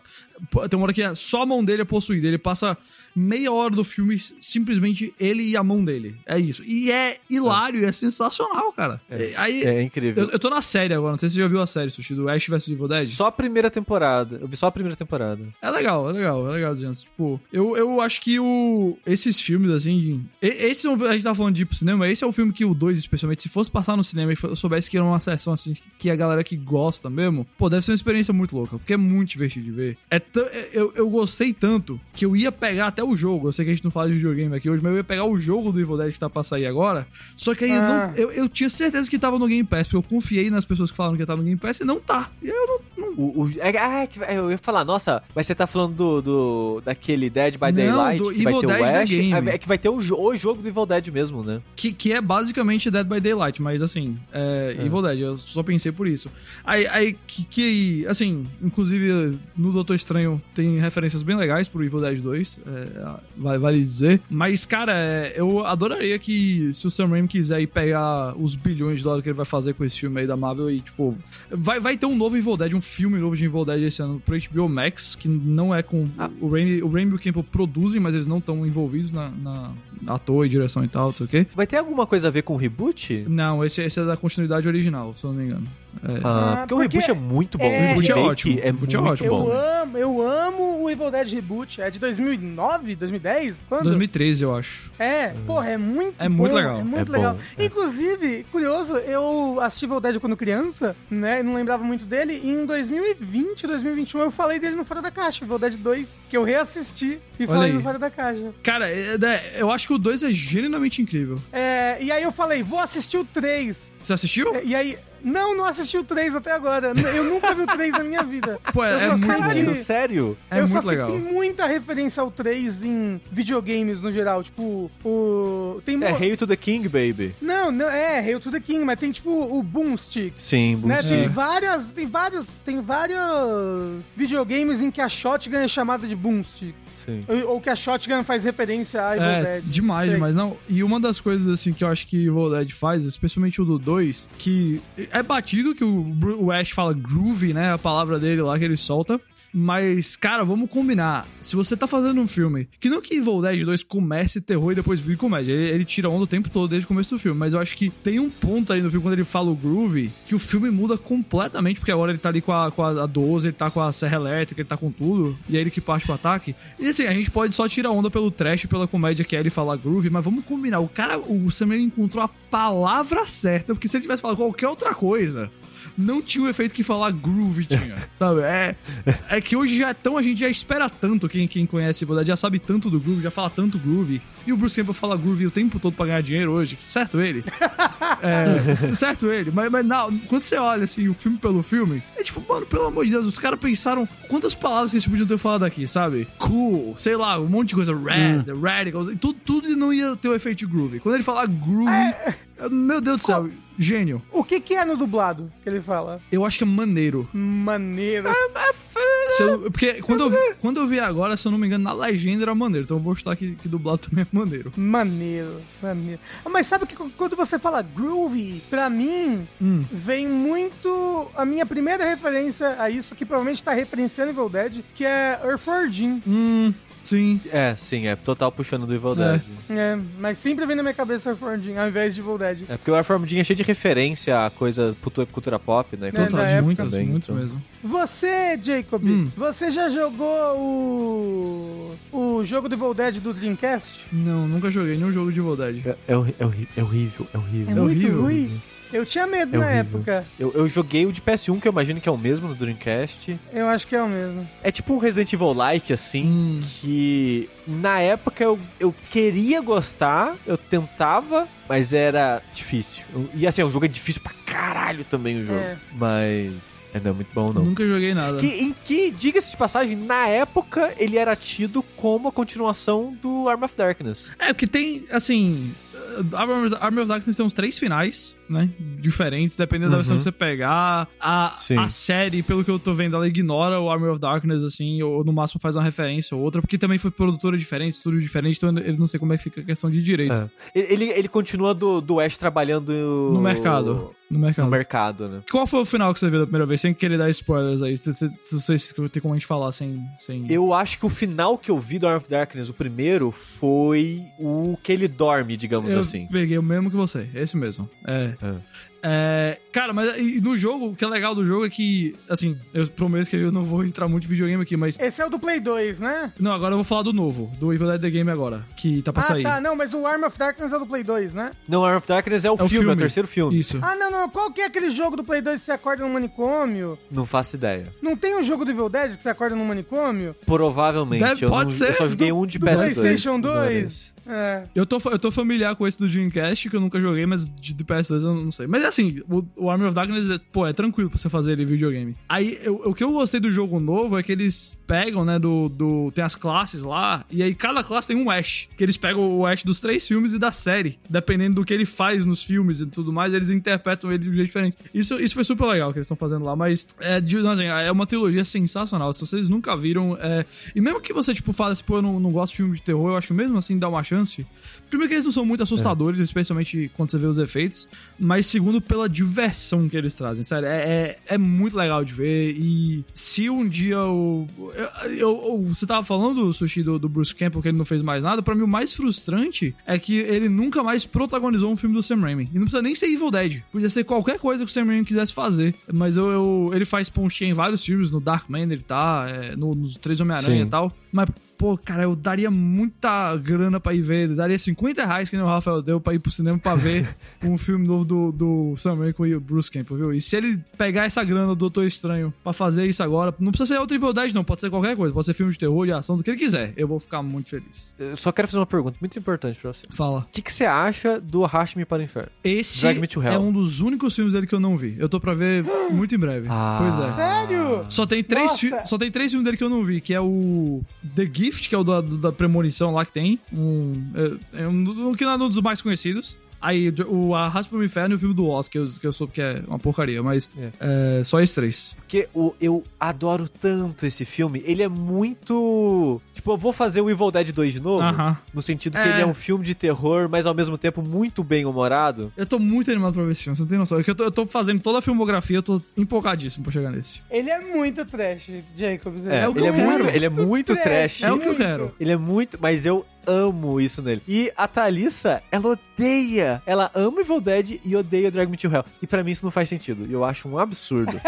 tem uma hora que é- só a mão dele é possuída. Ele passa meia hora do filme simplesmente ele e a mão dele. É isso. E é hilário, e é sensacional, cara. E Aí, É incrível. eu, eu tô na série agora, não sei se você já viu a série, Sushi, do Ash vs Evil Dead. Só a primeira temporada. Eu vi só a primeira temporada. É legal, é legal, é legal, gente. Tipo, eu, eu acho que o, esses filmes, assim. e- Esse, é um- a gente tá falando de ir pro cinema, esse é o filme que o 2, especialmente, se fosse passar no cinema e soubesse que era uma sessão assim, que a galera que gosta mesmo, pô, deve ser uma experiência muito louca, porque é muito divertido de ver. É é- eu, eu gostei tanto que eu ia pegar até o jogo. Eu sei que a gente não fala de videogame aqui hoje, mas eu ia pegar o jogo do Evil Dead que tá pra sair agora. Só que aí eu, Ah. não, eu, eu tinha certeza que tava no Game Pass, porque eu confiei nas pessoas que falaram que tava no Game Pass e não tá. E aí eu não, não O, o- é, ah, é eu ia falar, nossa, mas você tá falando do, do- daquele Dead by Não, Daylight, do que vai Evil ter Dead o Ash, Game. É, é que vai ter o, o jogo do Evil Dead mesmo, né? Que, que é basicamente Dead by Daylight, mas assim, é, Evil Dead, eu só pensei por isso. Aí, aí que, que, assim, inclusive no Doutor Estranho tem referências bem legais pro Evil Dead 2, é, vale, dizer. Mas, cara, é, eu adoraria que se o Sam Raimi quiser ir pegar os bilhões de dólares que ele vai fazer com esse filme aí da Marvel e, tipo, vai, vai ter um novo Evil Dead, um filme novo de Evil Dead esse ano pro HBO Max, que não é com. O Raimi, o Raimi e o Campbell produzem, mas eles não estão envolvidos na, na ator e direção e tal, não sei o quê. Vai ter alguma coisa a ver com o reboot? Não, esse, esse é da continuidade original, se eu não me engano. É. Ah, Ah, porque, o porque reboot é muito bom. é- o Reboot é remake ótimo, é reboot é muito ótimo. Eu bom. amo, eu amo o Evil Dead Reboot. É de 2009, 2010? Quando? 2013, eu acho. É, porra, é muito É muito bom, legal. É muito É legal. bom, é. Inclusive, curioso, eu assisti Evil Dead quando criança, né? e Não lembrava muito dele. E em 2020, 2021, eu falei dele no Fora da Caixa, Evil Dead 2, que eu reassisti e falei aí. no Fora da Caixa. Cara, é- é- eu acho que o 2 é genuinamente incrível. É, e aí eu falei, vou assistir o 3. Você assistiu? E aí. Não, não assisti o 3 até agora. Eu nunca vi o 3 na minha vida. Pô, é- Eu é só sei muito que- bom. Sério? É eu só muito sei legal. que tem muita referência ao 3 em videogames no geral. Tipo, o. Tem É mo- Hail to the King, baby. Não, não, é, Hail to the King, mas tem tipo o Boomstick. Sim, Né? Boomstick. Tem várias. Tem vários. Tem vários videogames em que a shotgun é chamada de Boomstick. Sim. Ou, que a shotgun faz referência a Evil É, Dead. demais, Sei. demais. Não, e uma das coisas, assim, que eu acho que o Dead faz, especialmente o do 2, que é batido que o, Ash fala groovy, né? A palavra dele lá que ele solta. Mas, cara, vamos combinar. Se você tá fazendo um filme, que não que Evil Dead 2 comece terror e depois vire comédia. Ele, ele tira onda o tempo todo desde o começo do filme. Mas eu acho que tem um ponto aí no filme, quando ele fala o groovy, que o filme muda completamente, porque agora ele tá ali com a, com a 12, ele tá com a serra elétrica, ele tá com tudo. E é ele que parte pro ataque. E assim, a gente pode só tirar onda pelo trash, pela comédia que é ele falar groovy, mas vamos combinar. O cara, o Sam Raimi encontrou a palavra certa, porque se ele tivesse falado qualquer outra coisa não tinha o efeito que falar groove tinha, [LAUGHS] sabe? É, é que hoje já é tão, a gente já espera tanto, quem, quem conhece Evil Dead já sabe tanto do groove, já fala tanto groove, e o Bruce Campbell fala groove o tempo todo pra ganhar dinheiro hoje, certo ele? [LAUGHS] É, certo ele, mas, mas não, quando você olha assim, o filme pelo filme, é tipo, mano, pelo amor de Deus, os caras pensaram quantas palavras que eles podiam ter falado aqui, sabe? Cool, sei lá, um monte de coisa, red, radical, e tudo, tudo não ia ter o efeito groove. Quando ele falar groove, meu Deus do céu, gênio. O que, que é no dublado que ele fala? Eu acho que é maneiro. Maneiro. Se eu- porque quando eu, vi, quando eu vi agora, se eu não me engano, na legenda era maneiro. Então eu vou chutar que, que dublado [LAUGHS] também é maneiro. Maneiro, maneiro. Ah, Mas sabe que quando você fala groovy, pra mim, Hum. vem muito a minha primeira referência a isso, que provavelmente tá referenciando Evil Dead, que é Earthworm Hum, sim. É, sim, é total puxando do Evil É. Dead. É, mas sempre vem na minha cabeça Earthworm ao invés de Evil Dead. É porque o Warframe é cheio de referência a coisa cultura, cultura pop, né? É, Total, época muitas, também, muitos então. mesmo. Você, Jacob, Hum. você já jogou o o jogo do Evil Dead do Dreamcast? Não, nunca joguei nenhum jogo de Evil Dead. É, é, é é horrível, é horrível. É, É muito horrível. Eu tinha medo É na horrível. época. Eu, eu joguei o de PS1, que eu imagino que é o mesmo no Dreamcast. Eu acho que é o mesmo. É tipo um Resident Evil-like, assim, Hum. que na época eu, eu queria gostar, eu tentava, mas era difícil. E assim, o jogo é difícil pra caralho também, o jogo. É. Mas é, não é muito bom, não. Nunca joguei nada. Que, em que, diga-se de passagem, na época ele era tido como a continuação do Arm of Darkness. É, porque tem, assim. Army of Darkness tem uns três finais, né? Diferentes, dependendo da versão Uhum. que você pegar. A, Sim. a série, pelo que eu tô vendo, ela ignora o Army of Darkness, assim, ou no máximo faz uma referência ou outra, porque também foi produtora diferente, estúdio diferente, então eu não sei como é que fica a questão de direitos. É. Ele, ele continua do, do Ash trabalhando No mercado. No mercado. No mercado, né? Qual foi o final que você viu da primeira vez? Sem querer dar spoilers aí. Se, se, se vocês tem como a gente falar sem. sem... Eu acho que o final que eu vi do Arm of Darkness, o primeiro, foi o que ele dorme, digamos Eu assim. peguei o mesmo que você, esse mesmo. É. É. É, cara, mas no jogo, o que é legal do jogo é que, assim, eu prometo que eu não vou entrar muito em videogame aqui, mas. Esse é o do Play 2, né? Não, agora eu vou falar do novo, do Evil Dead The Game agora, que tá pra ah, sair. tá. Não, mas o Arm of Darkness é do Play 2, né? Não, Arm of Darkness é o, É o filme, é filme. o terceiro filme. Isso. Ah, não, não. Qual que é aquele jogo do Play 2 que você acorda num manicômio? Não faço ideia. Não tem um jogo do Evil Dead que você acorda num manicômio? Provavelmente. Deve- eu, pode não- ser. eu só joguei Do- um de do PS2. PlayStation não era 2. É. Eu tô, eu tô familiar com esse do Dreamcast, que eu nunca joguei, mas de, de PS2 eu não sei. Mas é assim, o, o Army of Darkness, é, pô, é tranquilo pra você fazer ele videogame. Aí, eu- o que eu gostei do jogo novo é que eles pegam, né, do, do... Tem as classes lá, e aí cada classe tem um Ash. Que eles pegam o Ash dos três filmes e da série. Dependendo do que ele faz nos filmes e tudo mais, eles interpretam ele de um jeito diferente. Isso, isso foi super legal que eles estão fazendo lá, mas é, não, assim, é uma trilogia sensacional. Se vocês nunca viram, é... E mesmo que você, tipo, fale assim, pô, eu não, não gosto de filme de terror, eu acho que mesmo assim dá uma chance. Primeiro que eles não são muito assustadores, especialmente quando você vê os efeitos. Mas segundo, pela diversão que eles trazem. Sério, é, é, é muito legal de ver. E se um dia o. eu- eu- eu- você tava falando, Sushi, do, do Bruce Campbell, que ele não fez mais nada. Pra mim, o mais frustrante é que ele nunca mais protagonizou um filme do Sam Raimi. E não precisa nem ser Evil Dead. Podia ser qualquer coisa que o Sam Raimi quisesse fazer. Mas eu, eu- ele faz pontinha em vários filmes. No Darkman ele tá, é, no, nos Três Homem-Aranha e tal. Mas Pô, cara, eu daria muita grana pra ir ver. Eu daria 50 reais que nem o Rafael deu pra ir pro cinema pra ver [LAUGHS] um filme novo do, do Sam Raimi com o Bruce Campbell, viu? E se ele pegar essa grana do Doutor Estranho pra fazer isso agora, não precisa ser outra Evil não. Pode ser qualquer coisa. Pode ser filme de terror, de ação, do que ele quiser. Eu vou ficar muito feliz. Eu só quero fazer uma pergunta muito importante pra você. Fala. O que, que você acha do Arraste-me para o Inferno? Esse Drag Me to Hell. é um dos únicos filmes dele que eu não vi. Eu tô pra ver muito em breve. [GASPS] Ah. Pois é. Sério? Só tem, três só tem três filmes dele que eu não vi, que é o The Gift, que é o da, da premonição lá que tem. Um, é, é um, não é um dos mais conhecidos. Aí o Arrasta pro Inferno e o filme do Oz, que eu, que eu soube que é uma porcaria, mas é, só esses três. Porque o, eu adoro tanto esse filme. Ele é muito. Tipo, eu vou fazer o Evil Dead 2 de novo. Aham. No sentido que É. ele é um filme de terror, mas ao mesmo tempo muito bem humorado. Eu tô muito animado pra ver esse filme, você não tem noção. É que eu tô, eu tô fazendo toda a filmografia, eu tô empolgadíssimo pra chegar nesse. Ele é muito trash, Jacobs. É, o que ele, é eu quero. muito, ele é muito trash. É o que eu quero. Ele é muito. Mas eu amo isso nele. E a Thalissa, ela odeia. Ela ama Evil Dead e odeia Drag Me to Hell. E pra mim isso não faz sentido. E eu acho um absurdo.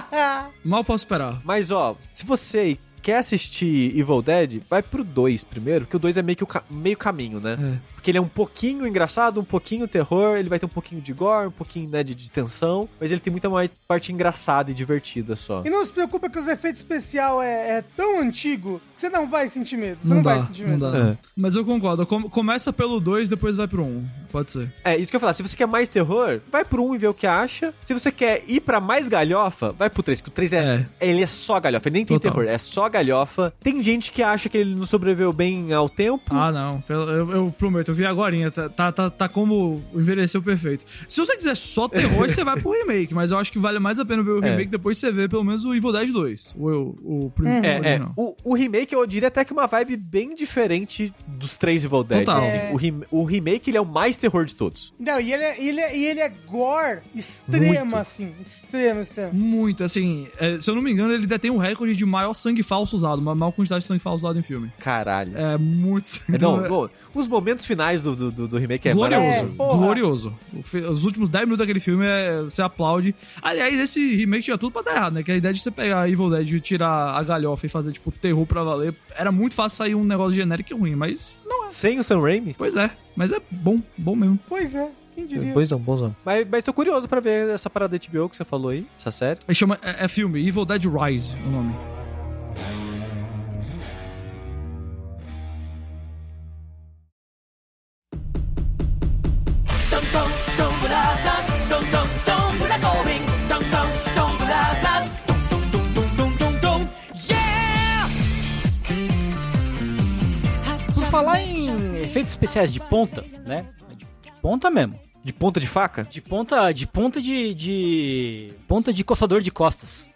[LAUGHS] Mal posso esperar. Mas ó, se você quer assistir Evil Dead, vai pro 2 primeiro, porque o 2 é meio que o ca- meio caminho, né? É. Porque ele é um pouquinho engraçado, um pouquinho terror, ele vai ter um pouquinho de gore, um pouquinho né, de, de tensão, mas ele tem muita mais parte engraçada e divertida só. E não se preocupa que os efeitos especial é, é tão antigo que você não vai sentir medo. Você não, Não, vai dá, sentir não medo. dá. É. Mas eu concordo. Com- começa pelo 2, depois vai pro 1. Um. Pode ser. É, isso que eu ia falar. Se você quer mais terror, vai pro 1 e vê o que acha. Se você quer ir pra mais galhofa, vai pro 3, que o 3 é, Ele é só galhofa, ele nem tem Total. terror, é só galhofa. Tem gente que acha que ele não sobreviveu bem ao tempo. Ah, não. Eu, eu- prometo, eu vi agora. Tá, tá, tá, tá como envelheceu perfeito. Se você quiser só terror, [LAUGHS] você vai pro remake. Mas eu acho que vale mais a pena ver o É. remake depois você vê pelo menos o Evil Dead 2. O, o, o primeiro. É, é. original. O, o remake eu diria até que uma vibe bem diferente dos três Evil Dead. Total. assim. É. O, rem- o remake ele é o mais terror de todos. Não, e ele é, e ele é, ele é gore extremo, Muito. assim. Extremo, extremo. Muito, assim, é, se eu não me engano, ele detém um recorde de maior sangue falso usado, uma maior quantidade de sangue falso usado em filme. Caralho. É muito sangue. [LAUGHS] Então, é- bom, os momentos finais do, do, do- remake é glorioso. É, glorioso. Os últimos 10 minutos daquele filme é, você aplaude. Aliás, esse remake tinha tudo pra dar errado, né? Que a ideia de você pegar Evil Dead e tirar a galhofa e fazer, tipo, terror pra valer, era muito fácil sair um negócio genérico e ruim, mas não é. Sem o Sam Raimi? Pois é, mas é bom, bom mesmo. Pois é, quem diria? Bonzão, bonzão. Mas, mas tô curioso pra ver essa parada da HBO que você falou aí, essa série. Chama, é, é filme, Evil Dead Rise, o nome. Falar em efeitos especiais de ponta, né? De, de ponta mesmo. De ponta de faca? De ponta, de ponta de, de ponta de coçador de costas.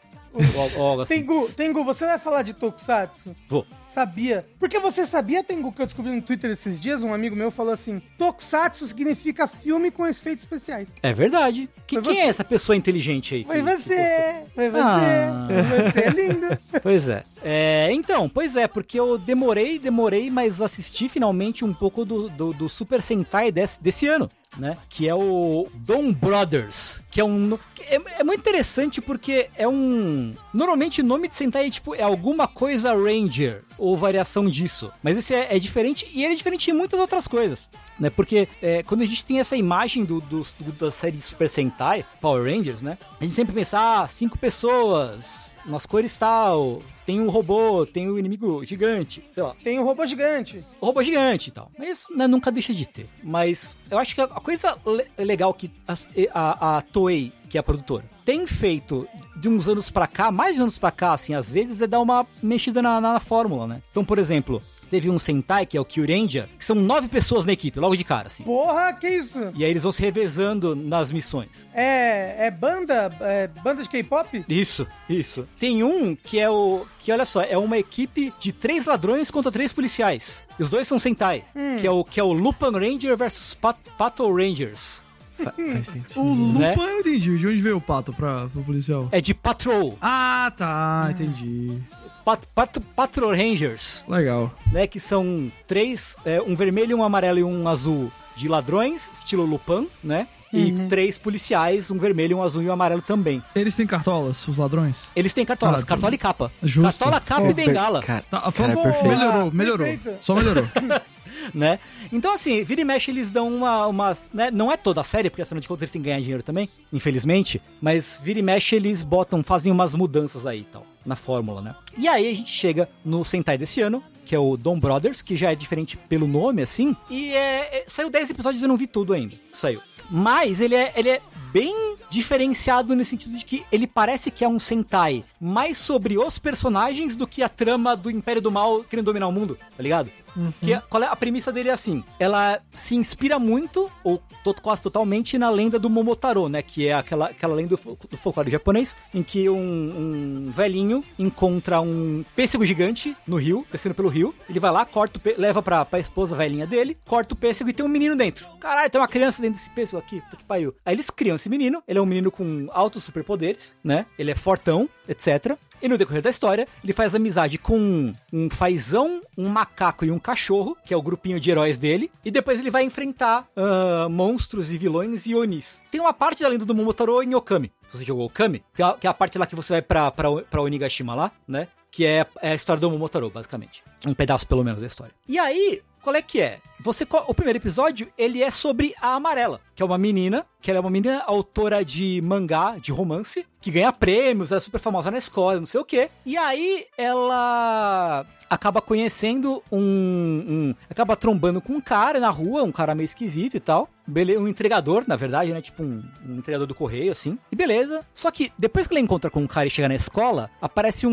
Algo assim. Tengu, Tengu, você vai falar de Tokusatsu? Vou. Sabia. Porque você sabia, Tengu, que eu descobri no Twitter esses dias, um amigo meu falou assim, Tokusatsu significa filme com efeitos especiais. É verdade. Que- Foi quem você. é essa pessoa inteligente aí? Foi você, foi você, Ah. foi você, é lindo. [LAUGHS] Pois é. É, Então, pois é, porque eu demorei, demorei, mas assisti finalmente um pouco do, do, do Super Sentai desse, desse ano, né? Que é o Don Brothers, que é um... É, é muito interessante porque é um... Normalmente nome de Sentai é tipo, é alguma coisa Ranger, ou variação disso. Mas esse é, é diferente, e ele é diferente em muitas outras coisas, né? Porque é, quando a gente tem essa imagem do, dos- do- da série Super Sentai, Power Rangers, né? A gente sempre pensa, ah, cinco pessoas nas cores tal, tem um robô, tem o um inimigo gigante, sei lá. Tem um robô gigante. O robô gigante e tal. Mas né, nunca deixa de ter. Mas eu acho que a coisa le legal que a, a, a Toei, que é a produtora, tem feito de uns anos pra cá, mais de anos pra cá, assim, às vezes é dar uma mexida na, na, na fórmula, né? Então, por exemplo, teve um Sentai, que é o Kyuranger, que são nove pessoas na equipe, logo de cara, assim. Porra, que isso? E aí eles vão se revezando nas missões. É, é banda? É banda de K-pop? Isso, isso. Tem um que é o. Que olha só, é uma equipe de três ladrões contra três policiais. E os dois são Sentai. Hum. Que, é o, que é o Lupin Ranger versus Pat Pato Rangers. Faz sentido. O Lupin né? eu entendi. De onde veio o pato pra, pro policial? É de Patrol. Ah, tá. Entendi. Pat, Pat, Patrol Rangers. Legal. Né, que são três, é, um vermelho, um amarelo e um azul de ladrões, estilo Lupin, né? E uhum. três policiais, um vermelho, um azul e um amarelo também. Eles têm cartolas, os ladrões? Eles têm cartolas, cartola e capa. Justo. Cartola, capa oh, e bengala. Cara, tá, cara, é melhorou, melhorou. Perfeito. Só melhorou. [LAUGHS] né? Então, assim, vira e mexe, eles dão uma. Umas, né? Não é toda a série, porque afinal de contas eles têm que ganhar dinheiro também, infelizmente. Mas vira e mexe, eles botam, fazem umas mudanças aí e tal, na fórmula, né? E aí a gente chega no Sentai desse ano, que é o Dom Brothers, que já é diferente pelo nome, assim. E é, é, saiu 10 episódios e eu não vi tudo ainda. Saiu. Mas ele é, ele é bem diferenciado no sentido de que ele parece que é um Sentai mais sobre os personagens do que a trama do Império do Mal querendo dominar o mundo, tá ligado? Uhum. Que, qual é a premissa dele é assim: ela se inspira muito, ou quase totalmente, na lenda do Momotaro, né? Que é aquela, aquela lenda do, do folclore japonês, em que um, um, velhinho encontra um pêssego gigante no rio, descendo pelo rio. Ele vai lá, corta o leva pra, pra esposa velhinha dele, corta o pêssego e tem um menino dentro. Caralho, tem uma criança dentro desse pêssego aqui, puta que pariu. Aí eles criam esse menino, ele é um menino com altos superpoderes, né? Ele é fortão, etc. E no decorrer da história, ele faz amizade com um fazão, um macaco e um cachorro, que é o grupinho de heróis dele. E depois ele vai enfrentar uh, monstros e vilões e Onis. Tem uma parte da lenda do Momotaro em Okami. Se você jogou Okami, que é, a, que é a parte lá que você vai pra, pra, pra Onigashima lá, né? Que é, é a história do Momotaro, basicamente. Um pedaço, pelo menos, da história. E aí, qual é que é? Você, o primeiro episódio, ele é sobre a Amarela, que é uma menina, que ela é uma menina autora de mangá, de romance, que ganha prêmios, ela é super famosa na escola, não sei o quê. E aí ela acaba conhecendo um, um, acaba trombando com um cara na rua, um cara meio esquisito e tal. Um entregador, na verdade, né? Tipo um, um entregador do correio, assim. E beleza. Só que depois que ela encontra com um cara e chega na escola, aparece um,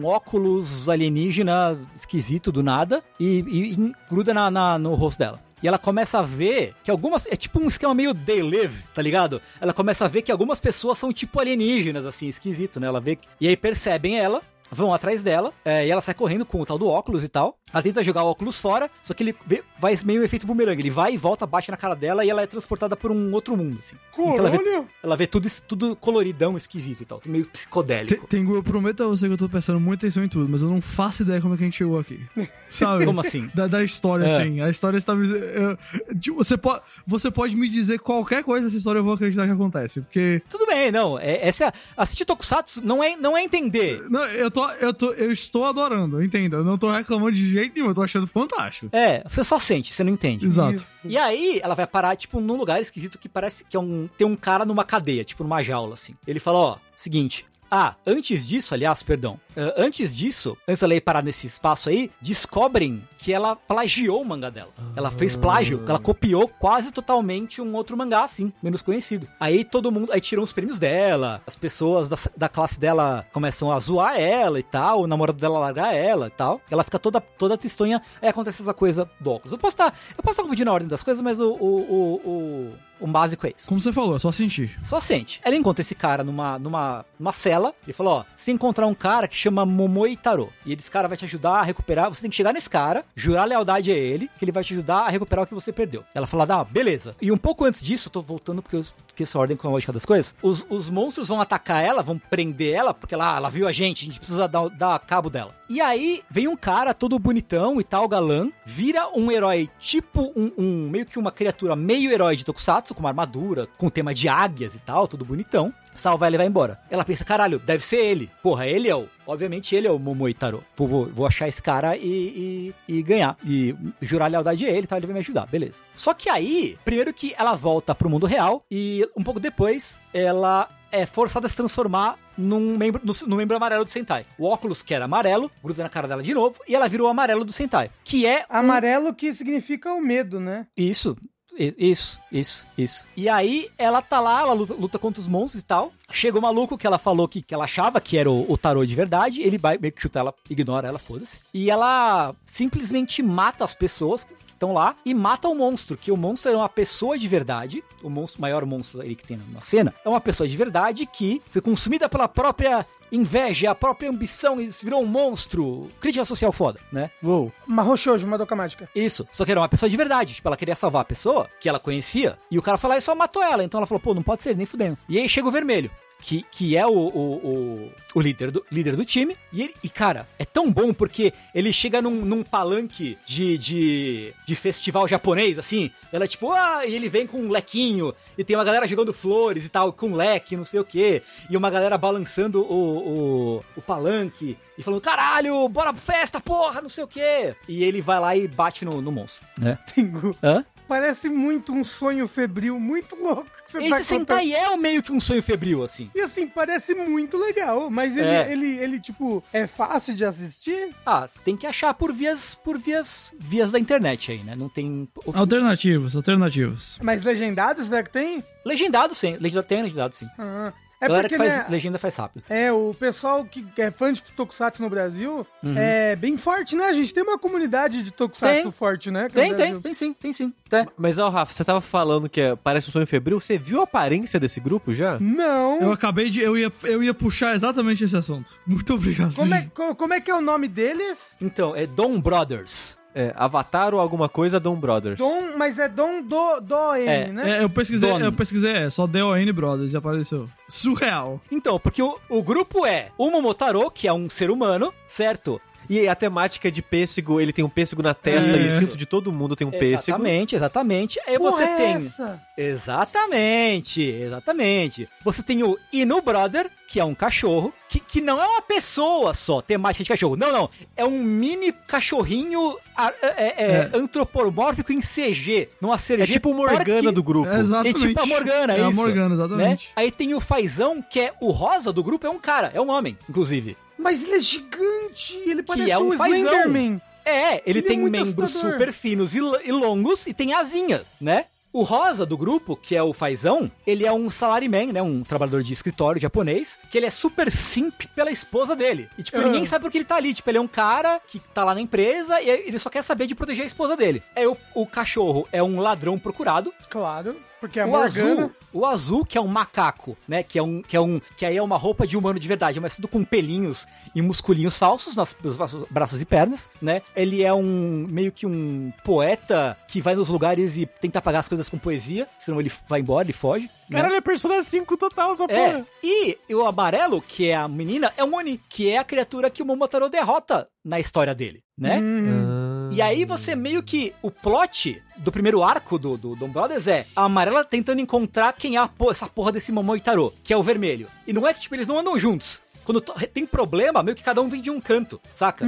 um óculos alienígena esquisito do nada e, e, e gruda na, na, no rosto dela. E ela começa a ver que algumas. É tipo um esquema meio They Live, tá ligado? Ela começa a ver que algumas pessoas são tipo alienígenas, assim, esquisito, né? Ela vê. E aí percebem ela vão atrás dela, é, e ela sai correndo com o tal do óculos e tal. Ela tenta jogar o óculos fora, só que ele vê, vai meio efeito bumerangue. Ele vai e volta, bate na cara dela e ela é transportada por um outro mundo, assim. Então ela vê, ela vê tudo, tudo coloridão, esquisito e tal, meio psicodélico. Tem, eu prometo a você que eu tô prestando muita atenção em tudo, mas eu não faço ideia como é que a gente chegou aqui. [LAUGHS] Sabe? como assim? Da, da história, é. assim. A história está. Eu, tipo, você, pode, você pode me dizer qualquer coisa dessa história, eu vou acreditar que acontece. Porque. Tudo bem, não. É, essa, assistir Tokusatsu não é, não é entender. Não, eu tô. Eu tô. Eu estou adorando, entenda. Eu não tô reclamando de jeito nenhum, eu tô achando fantástico. É, você só sente, você não entende. Exato. Isso. E aí, ela vai parar, tipo, num lugar esquisito que parece que é um, tem um cara numa cadeia, tipo, numa jaula, assim. Ele fala, ó, seguinte, ah, antes disso, aliás, perdão. Uh, antes disso, antes dela ir parar nesse espaço aí, descobrem que ela plagiou o mangá dela. Ela fez plágio, ela copiou quase totalmente um outro mangá, assim, menos conhecido. Aí todo mundo, aí tiram os prêmios dela, as pessoas da, da classe dela começam a zoar ela e tal, o namorado dela largar ela e tal. Ela fica toda, toda tristonha, aí acontece essa coisa do óculos. Eu posso estar, eu posso estar confundindo a ordem das coisas, mas o, o, o, o o básico é isso. Como você falou, é só sentir. Só sente. Ela encontra esse cara numa, numa, numa cela e falou: ó, se encontrar um cara que chama Momoi Taro. E esse cara vai te ajudar a recuperar. Você tem que chegar nesse cara, jurar lealdade a ele, que ele vai te ajudar a recuperar o que você perdeu. Ela fala: ah, beleza. E um pouco antes disso, eu tô voltando porque eu esqueço a ordem cronológica das coisas. Os, os monstros vão atacar ela, vão prender ela, porque ela, ela viu a gente, a gente precisa dar, dar cabo dela. E aí vem um cara todo bonitão e tal, galã, vira um herói tipo um, um meio que uma criatura meio herói de Tokusatsu, com uma armadura, com tema de águias e tal, tudo bonitão. Salva ela e vai embora. Ela pensa, caralho, deve ser ele. Porra, ele é o. Obviamente ele é o Momoitaro. Vou, vou, vou achar esse cara e, e, e, ganhar. E jurar lealdade a ele, tá? Ele vai me ajudar, beleza. Só que aí, primeiro que ela volta pro mundo real e um pouco depois ela é forçada a se transformar num membro, no, no membro amarelo do Sentai. O óculos, que era amarelo, gruda na cara dela de novo, e ela virou o amarelo do Sentai. Que é Amarelo que significa o medo, né? Isso. Isso, isso, isso. E aí ela tá lá, ela luta, luta contra os monstros e tal. Chega o maluco que ela falou que, que ela achava que era o, o tarô de verdade. Ele vai meio que chuta ela, ignora ela, foda-se. E ela simplesmente mata as pessoas que estão lá e mata o monstro, que o monstro é uma pessoa de verdade. O monstro, maior monstro aí que tem na cena é uma pessoa de verdade que foi consumida pela própria inveja, a própria ambição e se virou um monstro. Crítica social foda, né? Uou. Marrochojo, Madoka Mágica. Isso. Só que era uma pessoa de verdade. Tipo, ela queria salvar a pessoa que ela conhecia. E o cara falou, e só matou ela. Então ela falou, pô, não pode ser, nem fudendo. E aí chega o vermelho. Que, que é o, o, o, o líder, do, líder do time. E, ele, e, cara, é tão bom porque ele chega num, num palanque de, de, de festival japonês, assim. Ela, tipo, ah, e ele vem com um lequinho. E tem uma galera jogando flores e tal, com leque, não sei o quê. E uma galera balançando o, o, o palanque. E falando, caralho, bora pra festa, porra, não sei o quê. E ele vai lá e bate no, no monstro, [LAUGHS] né? Tengu. Hã? Parece muito um sonho febril, muito louco. que você tá Esse contando. Sentai é meio que um sonho febril, assim. E assim, parece muito legal, mas ele, É. ele, ele, tipo, é fácil de assistir? Ah, você tem que achar por vias, por vias, vias da internet aí, né? Não tem... Alternativos, alternativos. Mas legendado, será que tem? Legendado, sim. Legendado, tem legendado, sim. Ah, é galera porque, que faz né, legenda faz rápido. É, o pessoal que é fã de Tokusatsu no Brasil Uhum. é bem forte, né? A gente tem uma comunidade de Tokusatsu Tem. forte, né? Tem, tem, tem sim, tem sim. Tem. Mas, ó, Rafa, você tava falando que é- parece um sonho febril. Você viu a aparência desse grupo já? Não. Eu acabei de. Eu ia, eu ia puxar exatamente esse assunto. [LAUGHS] Muito obrigado. Como é, como é que é o nome deles? Então, é Dom Brothers. É, Avatar ou alguma coisa Dom Brothers. Dom, mas é Dom do, do N, É, né? É, eu pesquisei, Dono. eu pesquisei, é, só DON Brothers e apareceu. Surreal. Então, porque o, o grupo é o Momotaro, que é um ser humano, certo? E a temática de pêssego, ele tem um pêssego na testa É. e o cinto de todo mundo tem um pêssego. Exatamente, exatamente. Aí Porra você é tem... essa? Exatamente, exatamente. Você tem o Inu Brother, que é um cachorro, que, que não é uma pessoa só, temática de cachorro. Não, não. É um mini cachorrinho a- é, é, É. antropomórfico em CG, numa CG. É tipo o Morgana do grupo. É, exatamente. É tipo a Morgana, É a isso. Morgana, exatamente. Né? Aí tem o Fazão, que é o rosa do grupo, é um cara, é um homem, inclusive. Mas ele é gigante, ele parece é um um fazão. Slenderman. É, ele, Ele é tem muito membros assustador. super finos e, e longos e tem asinha, né? O rosa do grupo, que é o Fazão, ele é um salaryman, né? Um trabalhador de escritório japonês, que ele é super simp pela esposa dele. E, tipo, Ah. ninguém sabe por que ele tá ali. Tipo, ele é um cara que tá lá na empresa e ele só quer saber de proteger a esposa dele. É o, o cachorro é um ladrão procurado. Claro, porque a o Morgana... azul, o azul que é um macaco, né? Que é um, que é um, que aí é uma roupa de humano de verdade, mas tudo com pelinhos e musculinhos falsos nas, nos braços, e pernas, né? Ele é um meio que um poeta que vai nos lugares e tenta apagar as coisas com poesia, senão ele vai embora, ele foge. Né? Caralho, é Persona 5 total, essa É, porra. e o amarelo, que é a menina, é um Oni, que é a criatura que o Momotaro derrota na história dele, né? Hum. E aí você meio que. O plot do primeiro arco do, do Dom Brothers é a amarela tentando encontrar quem é a po- essa porra desse Momoitaro, que é o vermelho. E não é que, tipo, eles não andam juntos. Quando tem problema, meio que cada um vem de um canto, saca?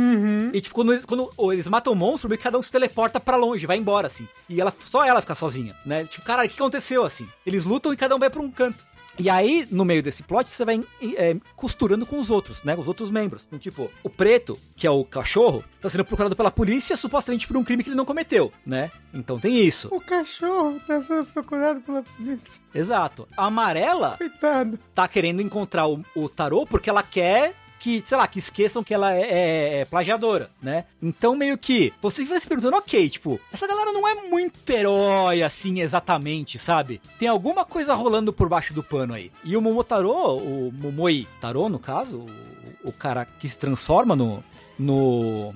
E tipo, quando eles, quando eles matam o monstro, meio que cada um se teleporta pra longe, vai embora, assim. E ela, só ela fica sozinha, né? Tipo, caralho, o que aconteceu, assim? Eles lutam e cada um vai pra um canto. E aí, no meio desse plot, você vai é, costurando com os outros, né? Com os outros membros. Então, tipo, o preto, que é o cachorro, tá sendo procurado pela polícia, supostamente por um crime que ele não cometeu, né? Então tem isso. O cachorro tá sendo procurado pela polícia. Exato. A amarela Coitado. tá querendo encontrar o, o tarô porque ela quer que, sei lá, que esqueçam que ela é, é- é plagiadora, né? Então, meio que, você vai se perguntando, ok, tipo, essa galera não é muito herói, assim, exatamente, sabe? Tem alguma coisa rolando por baixo do pano aí. E o Momotaro, o Momoi Taro, no caso, o, o cara que se transforma no... no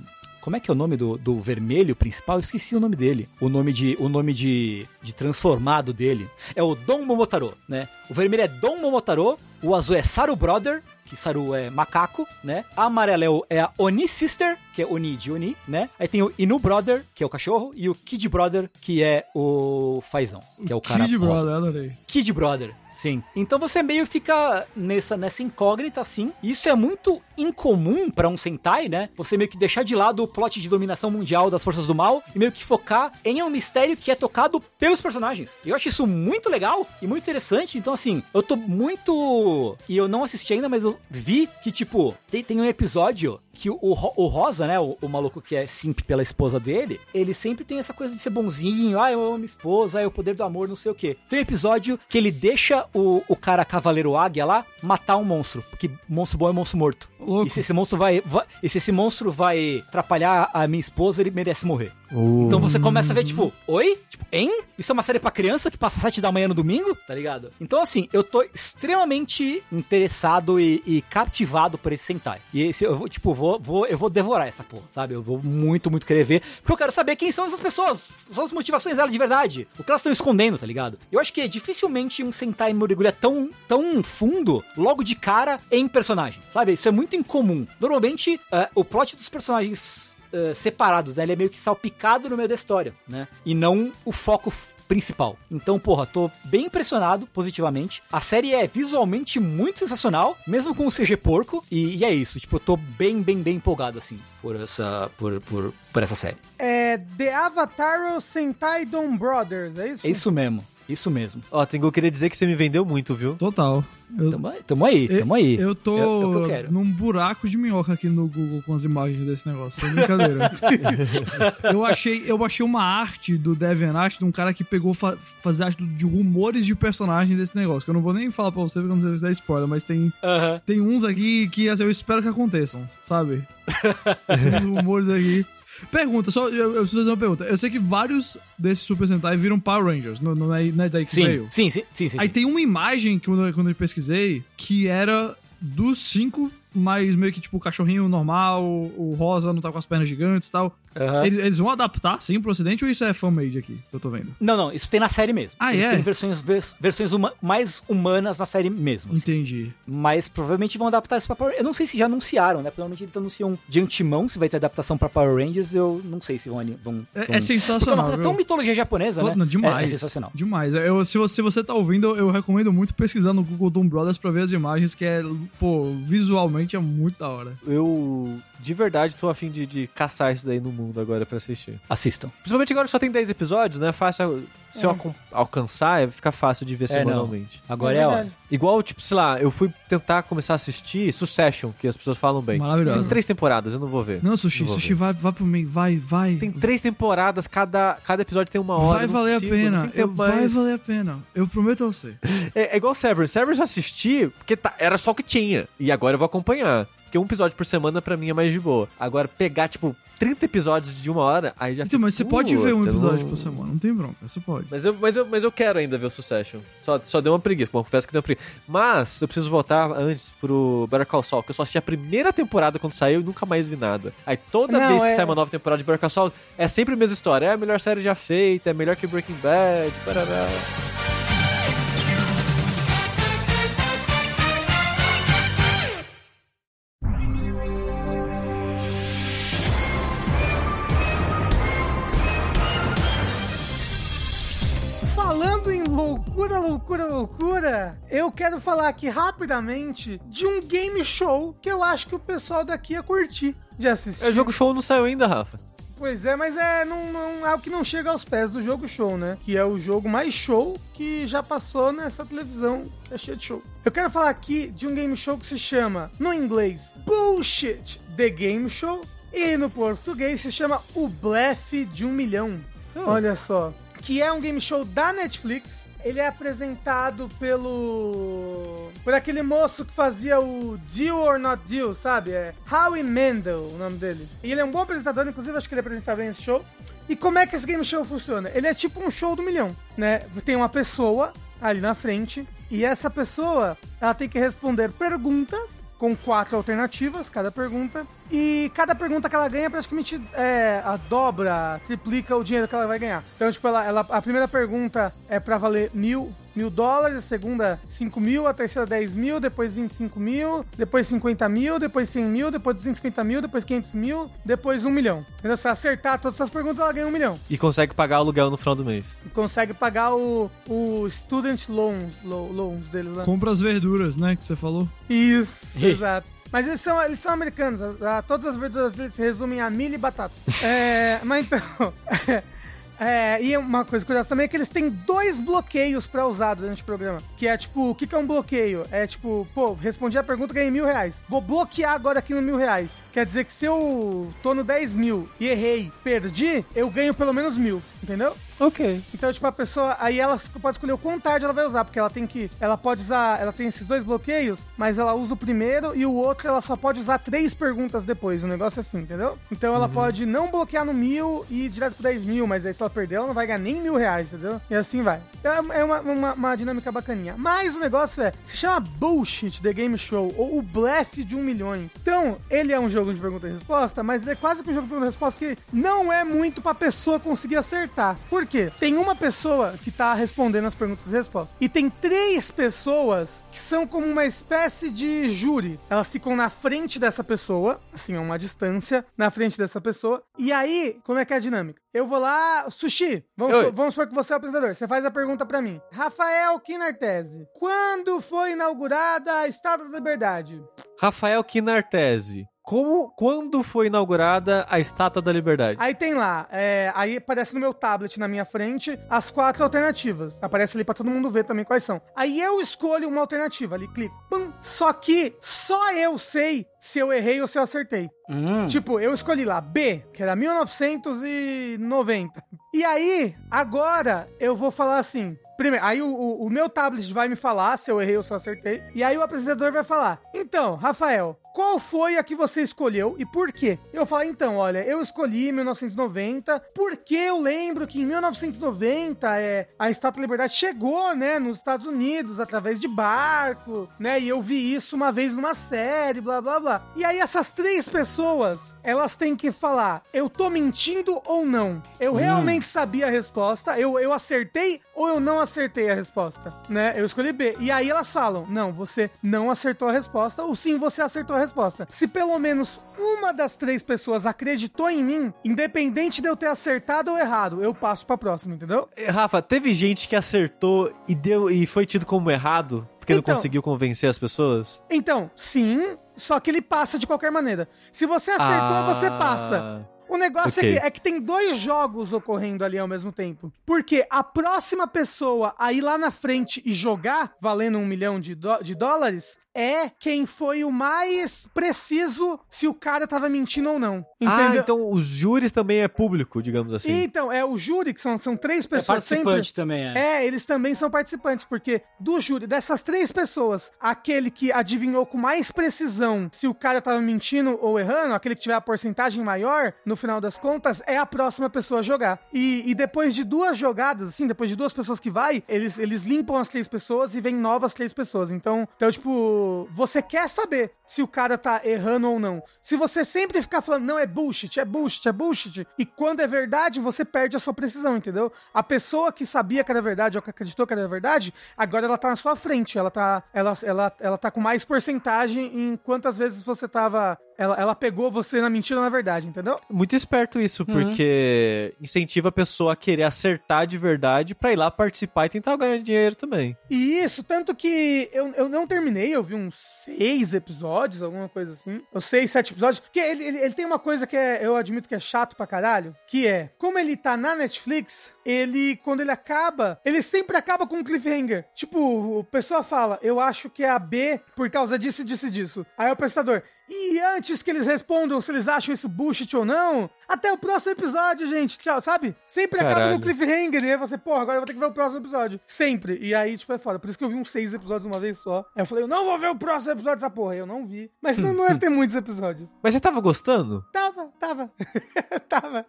como é que é o nome do, do vermelho principal? Eu esqueci o nome dele. O nome de o nome de, de transformado dele é o Dom Momotaro, né? O vermelho é Dom Momotaro, o azul é Saru Brother, que Saru é macaco, né? A amarela é, o- é a Oni Sister, que é Oni de Oni, né? Aí tem o Inu Brother, que é o cachorro, e o Kid Brother, que é o Fazão, que é o cara Kid. Brother, adorei. Kid Brother. Sim. Então você meio fica nessa, nessa incógnita, assim. Isso é muito incomum pra um Sentai, né? Você meio que deixar de lado o plot de dominação mundial das forças do mal e meio que focar em um mistério que é tocado pelos personagens. Eu acho isso muito legal e muito interessante. Então, assim, eu tô muito. E eu não assisti ainda, mas eu vi que, tipo, tem, tem um episódio que o, o, Rosa, né? O, o, maluco que é simp pela esposa dele, ele sempre tem essa coisa de ser bonzinho. Ah, eu amo minha esposa, ah, é o poder do amor, não sei o quê. Tem um episódio que ele deixa o, o cara Cavaleiro Águia lá matar um monstro. Porque monstro bom é monstro morto. Louco. E se esse monstro vai, vai. E se esse monstro vai atrapalhar a minha esposa, ele merece morrer. Então você começa a ver, tipo, oi? Tipo, hein? Isso é uma série pra criança que passa sete da manhã no domingo? Tá ligado? Então, assim, eu tô extremamente interessado e, e cativado por esse Sentai. E esse, eu vou, tipo, vou, vou, eu vou devorar essa porra, sabe? Eu vou muito, muito querer ver. Porque eu quero saber quem são essas pessoas. São as motivações dela de verdade. O que elas estão escondendo, tá ligado? Eu acho que é dificilmente um Sentai mergulha tão, tão fundo logo de cara em personagem, sabe? Isso é muito incomum. Normalmente, uh, o plot dos personagens Uh, separados, né? Ele é meio que salpicado no meio da história, né? E não o foco principal. Então, porra, tô bem impressionado positivamente. A série é visualmente muito sensacional, mesmo com o CG porco. E, e, é isso, tipo, eu tô bem, bem, bem empolgado, assim, por essa, por, por, por essa série. É The Avatar Sentai Don Brothers, é isso? É isso mesmo. Isso mesmo. Ó, Tengu, queria dizer que você me vendeu muito, viu? Total. Eu, tamo, tamo aí, tamo aí. Eu tô eu, eu num buraco de minhoca aqui no Google com as imagens desse negócio. Sem brincadeira. [LAUGHS] eu, achei, eu achei uma arte do DeviantArt de um cara que pegou fa fazer arte de rumores de personagem desse negócio. Que eu não vou nem falar pra você porque eu não sei se é spoiler, mas tem, uh -huh. tem uns aqui que assim, eu espero que aconteçam, sabe? [LAUGHS] tem uns rumores aqui. Pergunta, só eu, eu preciso fazer uma pergunta. Eu sei que vários desses Super Sentai viram Power Rangers, não, não, é, não é daí que sim, veio? Sim, sim, sim, sim. Aí tem uma imagem que quando, quando eu pesquisei que era dos cinco mas meio que tipo o cachorrinho normal, o rosa não tá com as pernas gigantes e tal. Uhum. Eles, eles, vão adaptar, sim, pro ocidente ou isso é fan-made aqui que eu tô vendo? Não, não, isso tem na série mesmo. Ah, eles é? têm versões, vers, versões uma, mais humanas na série mesmo. Assim. Entendi. Mas provavelmente vão adaptar isso pra Power Eu não sei se já anunciaram, né? Provavelmente eles anunciam de antemão se vai ter adaptação pra Power Rangers. Eu não sei se vão. vão, é, vão... é, sensacional. Porque é tão mitologia japonesa, Tô, né? Não, demais. É, é, sensacional. Demais. Eu, se, você, se você tá ouvindo, eu recomendo muito pesquisar no Google Doom Brothers pra ver as imagens, que é, pô, visualmente é muito da hora. Eu, de verdade, tô afim de, de caçar isso daí no mundo agora pra assistir. Assistam. Principalmente agora que só tem 10 episódios, né? Fácil. Se eu alcançar, fica fácil de ver É, não. semanalmente. Agora É é, a hora. Igual, tipo, sei lá, eu fui tentar começar a assistir Succession, que as pessoas falam bem. Maravilhosa. Tem três temporadas, eu não vou ver. Não, Sushi, Não Sushi, vai, vai pro meio, vai, vai. Tem três temporadas, cada, cada episódio tem uma hora. Vai não valer consigo, a não pena. Eu, vai valer a pena. Eu prometo a você. É, é igual Severance. Severance eu assisti porque tá- era só o que tinha. E agora eu vou acompanhar. Porque um episódio por semana pra mim é mais de boa. Agora, pegar, tipo, 30 episódios de uma hora, aí já Então, mas você pode ver um "Putz, eu episódio não- por semana, não tem bronca, você pode. Mas eu, mas, eu, mas eu quero ainda ver o Succession. Só, só deu uma preguiça, bom, confesso que deu uma preguiça. Mas eu preciso voltar antes pro Better Call Saul, que eu só assisti a primeira temporada quando saiu e nunca mais vi nada. Aí toda Não, vez que é- sai uma nova temporada de Better Call Saul, é sempre a mesma história. É a melhor série já feita, é melhor que Breaking Bad, parará. Loucura, loucura, eu quero falar aqui rapidamente de um game show que eu acho que o pessoal daqui ia curtir de assistir. É, O jogo show não saiu ainda, Rafa. Pois é, mas é não, não, algo que não chega aos pés do jogo show, né? Que é o jogo mais show que já passou nessa televisão que é cheia de show. Eu quero falar aqui de um game show que se chama, no inglês, Bullshit The Game Show. E no português se chama O Blefe de um Milhão. Olha só. Que é um game show da Netflix. Ele é apresentado pelo. por aquele moço que fazia o Deal or Not Deal, sabe? É Howie Mendel, o nome dele. E ele é um bom apresentador, inclusive acho que ele apresenta bem esse show. E como é que esse game show funciona? Ele é tipo um show do milhão, né? Tem uma pessoa ali na frente e essa pessoa ela tem que responder perguntas com quatro alternativas, cada pergunta. E cada pergunta que ela ganha praticamente é, a dobra, triplica o dinheiro que ela vai ganhar. Então, tipo, ela, ela a primeira pergunta é pra valer mil, mil dólares, a segunda 5 mil, a terceira 10 mil, depois 25 mil, depois 50 mil, depois 100 mil, depois 250 mil, depois 500 mil, depois 1 milhão. Entendeu? Se ela acertar todas essas perguntas, ela ganha 1 milhão. E consegue pagar aluguel no final do mês. E consegue pagar o, o student loans, lo- loans deles lá. Compra as verduras, né, que você falou. Isso, exato. Mas eles são, eles são americanos. a- a- todas as verduras deles se resumem a milho e batata. [LAUGHS] é, mas então. [LAUGHS] É, e uma coisa curiosa também é que eles têm dois bloqueios pra usar durante o programa. Que é tipo, o que, que é um bloqueio? É tipo, pô, respondi a pergunta, ganhei mil reais. Vou bloquear agora aqui no mil reais. Quer dizer que se eu tô no 10 mil e errei, perdi, eu ganho pelo menos mil. Entendeu? Ok. Então, tipo, a pessoa. Aí ela pode escolher o quão tarde ela vai usar, porque ela tem que. Ela pode usar. Ela tem esses dois bloqueios, mas ela usa o primeiro e o outro ela só pode usar três perguntas depois. O negócio é assim, entendeu? Então ela pode não bloquear no mil e ir direto pro 10 mil, mas aí se ela perder, ela não vai ganhar nem mil reais, entendeu? E assim vai. É é uma, uma, uma dinâmica bacaninha. Mas o negócio é. Se chama Bullshit The Game Show, ou o blefe de um milhões. Então, ele é um jogo de pergunta e resposta, mas ele é quase que um jogo de pergunta e resposta que não é muito pra pessoa conseguir acertar. Por quê? Tem uma pessoa que tá respondendo as perguntas e respostas. E tem três pessoas que são como uma espécie de júri. Elas ficam na frente dessa pessoa, assim, a uma distância, na frente dessa pessoa. E aí, como é que é a dinâmica? Eu vou lá, Sushi, vamos, Oi. vamos supor que você é o apresentador. Você faz a pergunta pra mim. Rafael Kinartese, quando foi inaugurada a Estátua da Liberdade? Rafael Kinartese. Como, quando foi inaugurada a Estátua da Liberdade? Aí tem lá, é, aí aparece no meu tablet na minha frente as quatro alternativas. Aparece ali pra todo mundo ver também quais são. Aí eu escolho uma alternativa, ali clico, pum. Só que só eu sei se eu errei ou se eu acertei. Hum. Tipo, eu escolhi lá B, que era 1990. E aí, agora eu vou falar assim. Primeiro, aí o, o- o meu tablet vai me falar se eu errei ou se eu acertei. E aí o apresentador vai falar: Então, Rafael, qual foi a que você escolheu e por quê? Eu falo, então, olha, eu escolhi 1990 porque eu lembro que em 1990 é, a Estátua da Liberdade chegou, né, nos Estados Unidos através de barco, né, e eu vi isso uma vez numa série, blá blá blá. E aí essas três pessoas, elas têm que falar, eu tô mentindo ou não? Eu realmente sabia a resposta, eu, eu acertei ou eu não acertei a resposta, né? Eu escolhi B. E aí elas falam, não, você não acertou a resposta, ou sim, você acertou a resposta. Se pelo menos uma das três pessoas acreditou em mim, independente de eu ter acertado ou errado, eu passo pra próxima, entendeu? Eh, Rafa, teve gente que acertou e deu e foi tido como errado porque Então. não conseguiu convencer as pessoas? Então, sim, só que ele passa de qualquer maneira. Se você acertou, Ah. você passa. O negócio Ok. é, que, é que tem dois jogos ocorrendo ali ao mesmo tempo. Porque a próxima pessoa a ir lá na frente e jogar, valendo um milhão de, de dólares, é quem foi o mais preciso se o cara tava mentindo ou não. Ah, Entendeu? então os júris também é público, digamos assim. Então, é o júri, que são, são três É pessoas participante sempre. também, é. É, eles também são participantes, porque do júri, dessas três pessoas, aquele que adivinhou com mais precisão se o cara tava mentindo ou errando, aquele que tiver a porcentagem maior, no final das contas, é a próxima pessoa a jogar. E, e depois de duas jogadas, assim, depois de duas pessoas que vai, eles, eles limpam as três pessoas e vem novas três pessoas. Então, então, tipo, você quer saber se o cara tá errando ou não. Se você sempre ficar falando, não, é bullshit, é bullshit, é bullshit, e quando é verdade, você perde a sua precisão, entendeu? A pessoa que sabia que era verdade ou que acreditou que era verdade, agora ela tá na sua frente, ela tá, ela, ela, ela tá com mais porcentagem em quantas vezes você tava. Ela, ela pegou você na mentira ou na verdade, entendeu? Muito esperto isso, porque incentiva a pessoa a querer acertar de verdade pra ir lá participar e tentar ganhar dinheiro também. E isso, tanto que eu, eu não terminei, eu vi uns seis episódios, alguma coisa assim. Ou seis, sete episódios. Porque ele, ele, ele tem uma coisa que é, eu admito que é chato pra caralho, que é, como ele tá na Netflix, ele, quando ele acaba, ele sempre acaba com um cliffhanger. Tipo, o pessoa fala, eu acho que é a B por causa disso, disso e disso. Aí o prestador, e antes que eles respondam se eles acham isso bullshit ou não, Até o próximo episódio, gente. Tchau, sabe? Sempre acaba Caralho. no cliffhanger aí você, porra, agora eu vou ter que ver o próximo episódio. Sempre. E aí, tipo, é foda. Por isso que eu vi uns seis episódios uma vez só. Aí eu falei, eu não vou ver o próximo episódio dessa porra. Eu não vi. Mas não, não deve ter muitos episódios. Mas você tava gostando? Tava, tava. [LAUGHS] tava.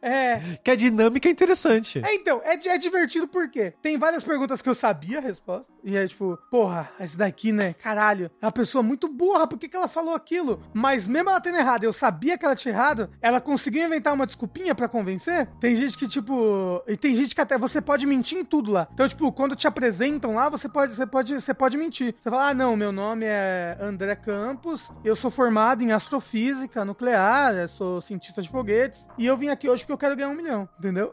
É. Que a dinâmica é interessante. É, então, é, é divertido porque tem várias perguntas que eu sabia a resposta. E é tipo, porra, esse daqui, né? Caralho, é uma pessoa muito burra, por que, que ela falou aquilo? Mas mesmo ela tendo errado, eu sabia que ela tinha errado, ela conseguiu inventar uma desculpinha pra convencer? Tem gente que, tipo. E tem gente que até você pode mentir em tudo lá. Então, tipo, quando te apresentam lá, você pode, você pode, você pode mentir. Você fala, ah, não, meu nome é André Campos, eu sou formado em astrofísica nuclear, sou cientista de foguetes, e eu vim aqui hoje porque eu quero ganhar um milhão, [LAUGHS] entendeu?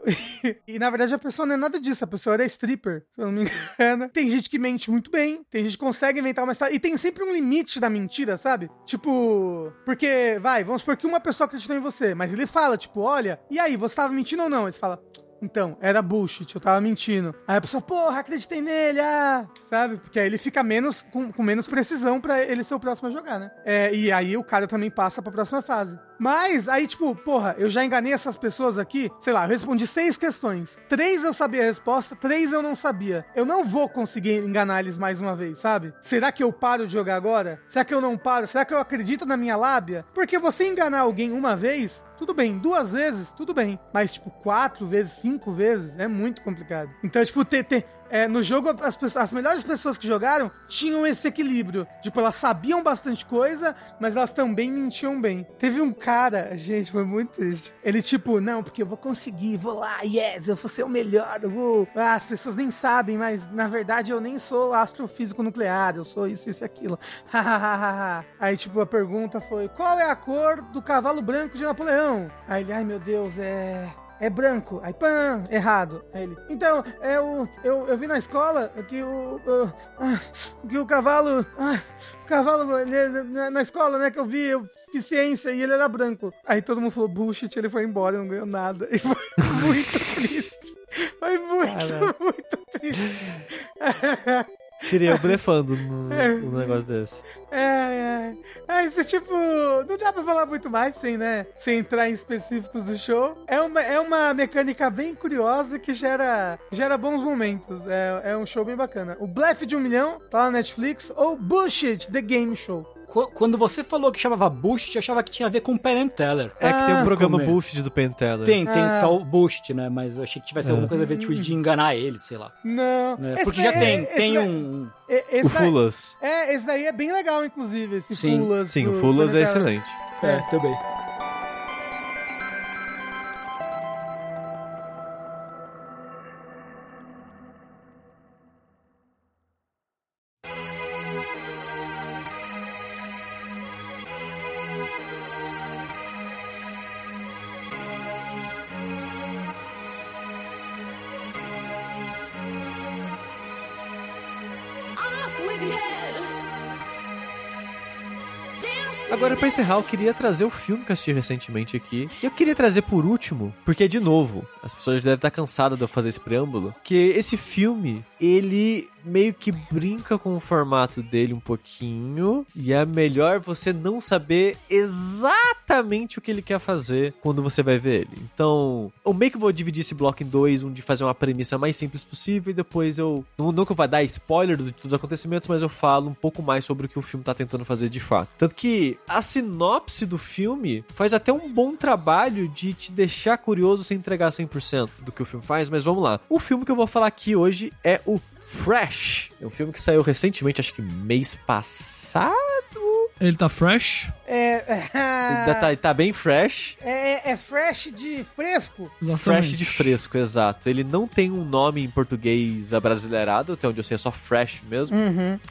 e na verdade a pessoa não é nada disso, a pessoa era stripper, se eu não me [LAUGHS] engano. Tem gente que mente muito bem, tem gente que consegue inventar uma história, e tem sempre um limite da mentira, sabe? Tipo, porque, vai, vamos supor que uma pessoa acreditou em você, mas ele fala, tipo, olha, e aí, você tava mentindo ou não? Ele fala. Então, era bullshit, eu tava mentindo. Aí a pessoa, porra, acreditei nele, ah, sabe? Porque aí ele fica menos, com, com menos precisão pra ele ser o próximo a jogar, né? É, e aí o cara também passa pra próxima fase. Mas, aí, tipo, porra, eu já enganei essas pessoas aqui, sei lá, eu respondi seis questões. Três eu sabia a resposta, três eu não sabia. Eu não vou conseguir enganar eles mais uma vez, sabe? Será que eu paro de jogar agora? Será que eu não paro? Será que eu acredito na minha lábia? Porque você enganar alguém uma vez, tudo bem, duas vezes, tudo bem. Mas, tipo, quatro vezes, cinco vezes, é muito complicado. Então, tipo, ter. ter é, no jogo, as, as melhores pessoas que jogaram tinham esse equilíbrio. Tipo, elas sabiam bastante coisa, mas elas também mentiam bem. Teve um cara, gente, foi muito triste. Ele, tipo, não, porque eu vou conseguir, vou lá, yes, eu vou ser o melhor, eu vou. Ah, as pessoas nem sabem, mas na verdade eu nem sou astrofísico nuclear, eu sou isso, isso e aquilo. [LAUGHS] Aí, tipo, a pergunta foi: qual é a cor do cavalo branco de Napoleão? Aí ele, ai meu Deus, é. É branco. Aí, pã, errado. Aí ele. Então, é o. Eu, eu vi na escola que o. o- ah, que o cavalo. ah, o cavalo na, na escola, né? Que eu vi, eu fiz ciência e ele era branco. Aí todo mundo falou bullshit, ele foi embora, não ganhou nada. E foi [LAUGHS] muito triste. Foi muito, muito triste. [LAUGHS] Seria eu blefando no, no negócio desse. É, é. É, isso é tipo. Não dá pra falar muito mais sem, né? Sem entrar em específicos do show. É uma, é uma mecânica bem curiosa que gera, gera bons momentos. É, é um show bem bacana. O Blefe de um Milhão tá na Netflix. Ou Bullshit, The Game Show. Qu- Quando você falou que chamava Bullshit, eu achava que tinha a ver com Penn Teller. É que tem Ah, um programa como é? bullshit do Penteller. Tem, tem Ah. só o Bullshit, né? Mas eu achei que tivesse alguma coisa a ver tipo, de enganar ele, sei lá. Não. né? Porque já tem, esse tem daí- um. é- O Fulas. é, esse daí é bem legal, inclusive. Esse Sim, Fulas. Sim, o Fulas é Penn Teller. excelente. É, também. Pra encerrar, eu queria trazer o filme que eu assisti recentemente aqui. E eu queria trazer por último, porque, de novo, as pessoas devem estar cansadas de eu fazer esse preâmbulo, que esse filme, ele meio que brinca com o formato dele um pouquinho, e é melhor você não saber exatamente o que ele quer fazer quando você vai ver ele. Então, eu meio que vou dividir esse bloco em dois, um de fazer uma premissa mais simples possível, e depois eu, não, não que eu vá dar spoiler de todos os acontecimentos, mas eu falo um pouco mais sobre o que o filme tá tentando fazer de fato. Tanto que a sinopse do filme faz até um bom trabalho de te deixar curioso sem entregar 100% do que o filme faz, mas vamos lá. O filme que eu vou falar aqui hoje é o Fresh. É um filme que saiu recentemente, acho que mês passado. Ele tá fresh. É, Ainda tá, tá bem fresh. é, é fresh de fresco. Exatamente. Fresh de fresco, exato. Ele não tem um nome em português abrasileirado, até onde eu sei é só Fresh mesmo.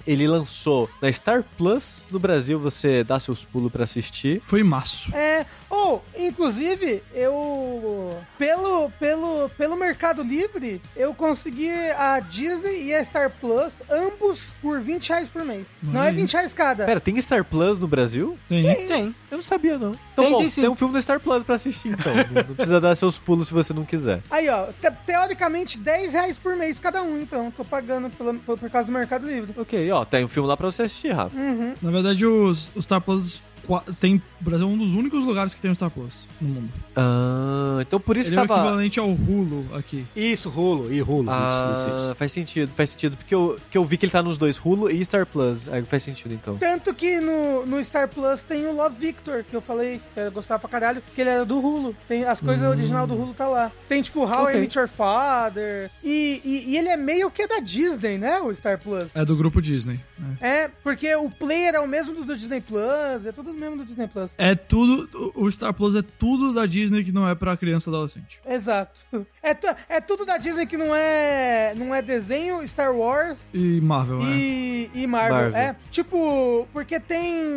Ele lançou na Star Plus. No Brasil você dá seus pulos pra assistir. Foi em março. É, ou, inclusive, eu. Pelo, pelo, pelo Mercado Livre, eu consegui a Disney e a Star Plus, ambos por 20 reais por mês. Não é Olha aí. 20 reais cada. Pera, tem Star Plus no Brasil? Tem. Tem. Eu não sabia, não. Então, Tem, bom, tem tem um filme da Star Plus pra assistir, então. [LAUGHS] não precisa dar seus pulos se você não quiser. Aí, ó, te- teoricamente 10 reais por mês cada um, então. Tô pagando pela- por, por causa do Mercado Livre. Ok, ó, tem um filme lá pra você assistir, Rafa. Uhum. Na verdade, os, os Star Plus tem. O Brasil é um dos únicos lugares que tem o Star Plus no mundo. Ah, então por isso Ele é o tava... equivalente ao Hulu aqui. Isso, Rulo, e Rulo. Ah, isso, isso, isso. faz sentido, faz sentido. Porque eu, que eu vi que ele tá nos dois, Hulu e Star Plus. Aí faz sentido, então. Tanto que no, no Star Plus tem o Love Victor, que eu falei, que eu gostava pra caralho, que ele era do Hulu. Tem, as coisas original do Hulu tá lá. Tem tipo How Ok. I Met Your Father. E, e, e ele é meio que da Disney, né? O Star Plus. É do grupo Disney. né? É, porque o player é o mesmo do, do Disney Plus, é tudo mesmo do Disney Plus. É tudo. O Star Plus é tudo da Disney que não é pra criança adolescente. Exato. [LAUGHS] É, é tudo da Disney que não é, não é desenho, Star Wars E Marvel, né? e, e Marvel. Marvel. É, tipo, porque tem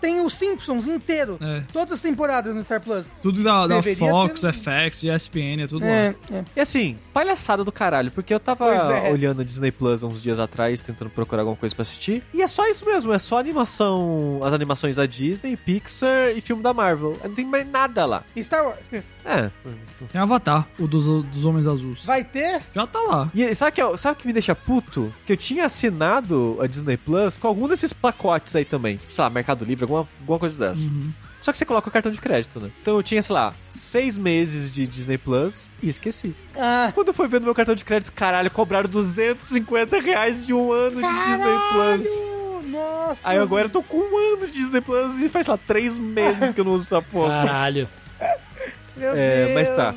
tem os Simpsons inteiro. É. Todas as temporadas no Star Plus. Tudo da, da Fox, ter- FX, ESPN, é tudo lá. É, é. E assim, palhaçada do caralho, porque eu tava é. olhando o Disney Plus uns dias atrás, tentando procurar alguma coisa pra assistir. E é só isso mesmo, é só animação, as animações da Disney, Pixar e filme da Marvel. Não tem mais nada lá. E Star Wars. É. Tem Avatar, o dos, dos Homens Azuis. Vai ter? Já tá lá. E sabe o que, é- sabe que me deixa puto? Que eu tinha assinado a Disney Plus com algum desses pacotes aí também. Tipo, sei lá, Mercado Livre, alguma, alguma coisa dessa. Só que você coloca o cartão de crédito, né? Então eu tinha, sei lá, seis meses de Disney Plus e esqueci. Ah, Quando eu fui vendo meu cartão de crédito, caralho, cobraram 250 reais de um ano de Disney Plus. Nossa! Aí agora eu tô com um ano de Disney Plus e faz, sei lá, três meses que eu não uso essa porra. Caralho. [LAUGHS] Meu É, mas Deus. tá.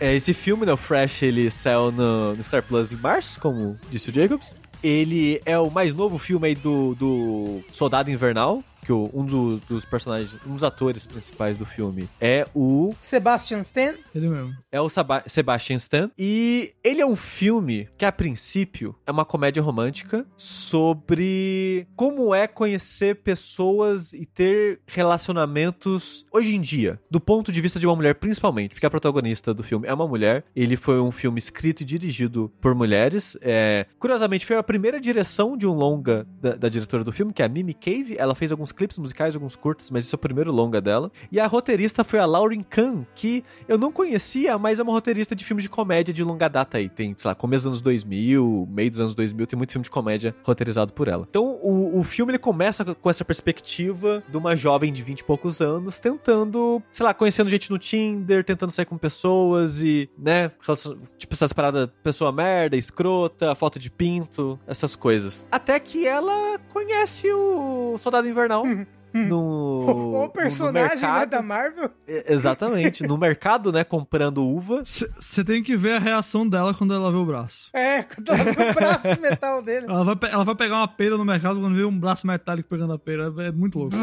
É, esse filme, né, o Fresh, ele saiu no, no Star Plus em março, como disse o Jacobs. Ele é o mais novo filme aí do, do Soldado Invernal, que o- um do- dos personagens, um dos atores principais do filme é o Sebastian Stan? Ele mesmo. é o Saba- Sebastian Stan. E ele é um filme que, a princípio, é uma comédia romântica sobre como é conhecer pessoas e ter relacionamentos hoje em dia, do ponto de vista de uma mulher, principalmente, porque a protagonista do filme é uma mulher. Ele foi um filme escrito e dirigido por mulheres. É, curiosamente, foi a primeira direção de um longa da, da diretora do filme, que é a Mimi Cave. Ela fez alguns clipes musicais, alguns curtos, mas esse é o primeiro longa dela. E a roteirista foi a Lauren Kahn, que eu não conhecia, mas é uma roteirista de filmes de comédia de longa data aí. Tem, sei lá, começo dos anos 2000, meio dos anos 2000, tem muito filme de comédia roteirizado por ela. Então, o, o filme ele começa com essa perspectiva de uma jovem de 20 e poucos anos tentando, sei lá, conhecendo gente no Tinder, tentando sair com pessoas e, né, tipo essas paradas, pessoa merda, escrota, foto de pinto, essas coisas. Até que ela conhece o Soldado Invernal. No, O no personagem né, mercado. da Marvel? É, Exatamente, no mercado, né, comprando uva. Você tem que ver a reação dela quando ela vê o braço. É, quando ela vê o braço [LAUGHS] metal dele. Ela vai, ela vai pegar uma pera no mercado quando vê um braço metálico pegando a pera. É muito louco.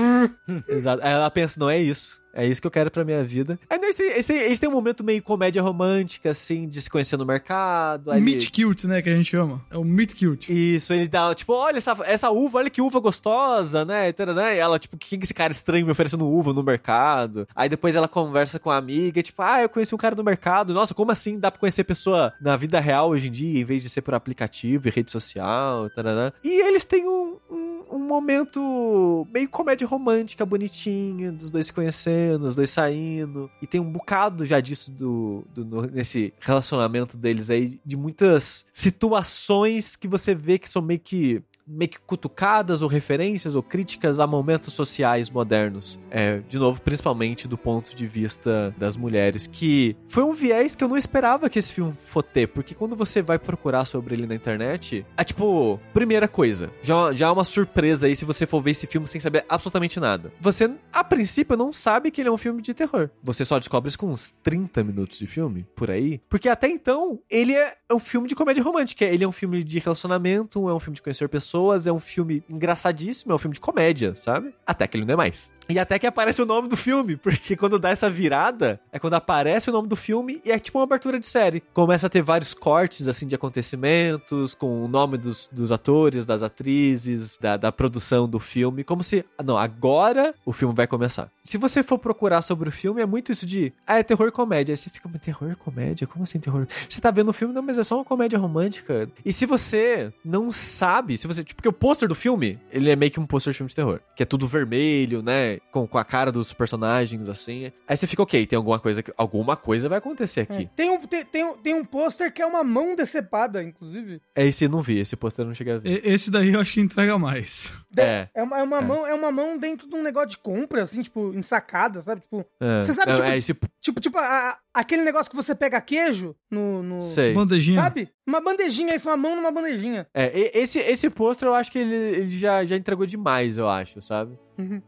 Exato. Aí ela pensa, não é isso. É isso que eu quero pra minha vida. Aí eles, têm, eles, têm, eles têm um momento meio comédia romântica, assim, de se conhecer no mercado. Aí Meat cute, né, que a gente chama. É o meat cute. Isso, ele dá, tipo, olha essa, essa uva, olha que uva gostosa, né? E, taranã. E ela, tipo, que que esse cara estranho me oferecendo uva no mercado? Aí depois ela conversa com a amiga, tipo, ah, eu conheci um cara no mercado. Nossa, como assim dá pra conhecer pessoa na vida real hoje em dia, em vez de ser por aplicativo e rede social, taranã. E eles têm um, um, um momento meio comédia romântica, bonitinha, dos dois se conhecendo, os dois saindo. E tem um bocado já disso do, do- no- nesse relacionamento deles aí, de muitas situações que você vê que são meio que meio que cutucadas ou referências ou críticas a momentos sociais modernos. É, de novo, principalmente do ponto de vista das mulheres, que foi um viés que eu não esperava que esse filme fosse ter, porque quando você vai procurar sobre ele na internet, é tipo, primeira coisa, já, já é uma surpresa aí se você for ver esse filme sem saber absolutamente nada. Você, a princípio, não sabe que ele é um filme de terror. Você só descobre isso com uns 30 minutos de filme, por aí. Porque até então, ele é um filme de comédia romântica. Ele é um filme de relacionamento, é um filme de conhecer pessoas, é um filme engraçadíssimo, é um filme de comédia, sabe? Até que ele não é mais. E até que aparece o nome do filme, porque quando dá essa virada, é quando aparece o nome do filme e é tipo uma abertura de série. Começa a ter vários cortes, assim, de acontecimentos, com o nome dos, dos atores, das atrizes, da, da produção do filme, como se, não, agora o filme vai começar. Se você for procurar sobre o filme, é muito isso de, ah, é terror comédia. Aí você fica, mas terror comédia? Como assim terror? Você tá vendo o filme, não, mas é só uma comédia romântica. E se você não sabe, se você, tipo, porque o pôster do filme, ele é meio que um pôster de filme de terror, que é tudo vermelho, né? Com, com a cara dos personagens, assim. Aí você fica, ok, tem alguma coisa, que- alguma coisa vai acontecer aqui. Tem um, tem, tem, um- tem um pôster que é uma mão decepada, inclusive. É. Esse eu não vi, esse pôster eu não cheguei a ver. E- Esse daí eu acho que entrega mais. De- [LAUGHS] É. É uma, é uma É. mão, é uma mão dentro de um negócio de compra, assim, tipo, ensacada, sabe? Tipo, É. Você sabe, é, tipo- é esse... tipo, tipo a- a- aquele negócio que você pega queijo no. no Sei. Bandejinha. Sabe? Uma bandejinha, isso, uma mão numa bandejinha. É, esse, esse pôster eu acho que ele, ele já, já entregou demais, eu acho, sabe?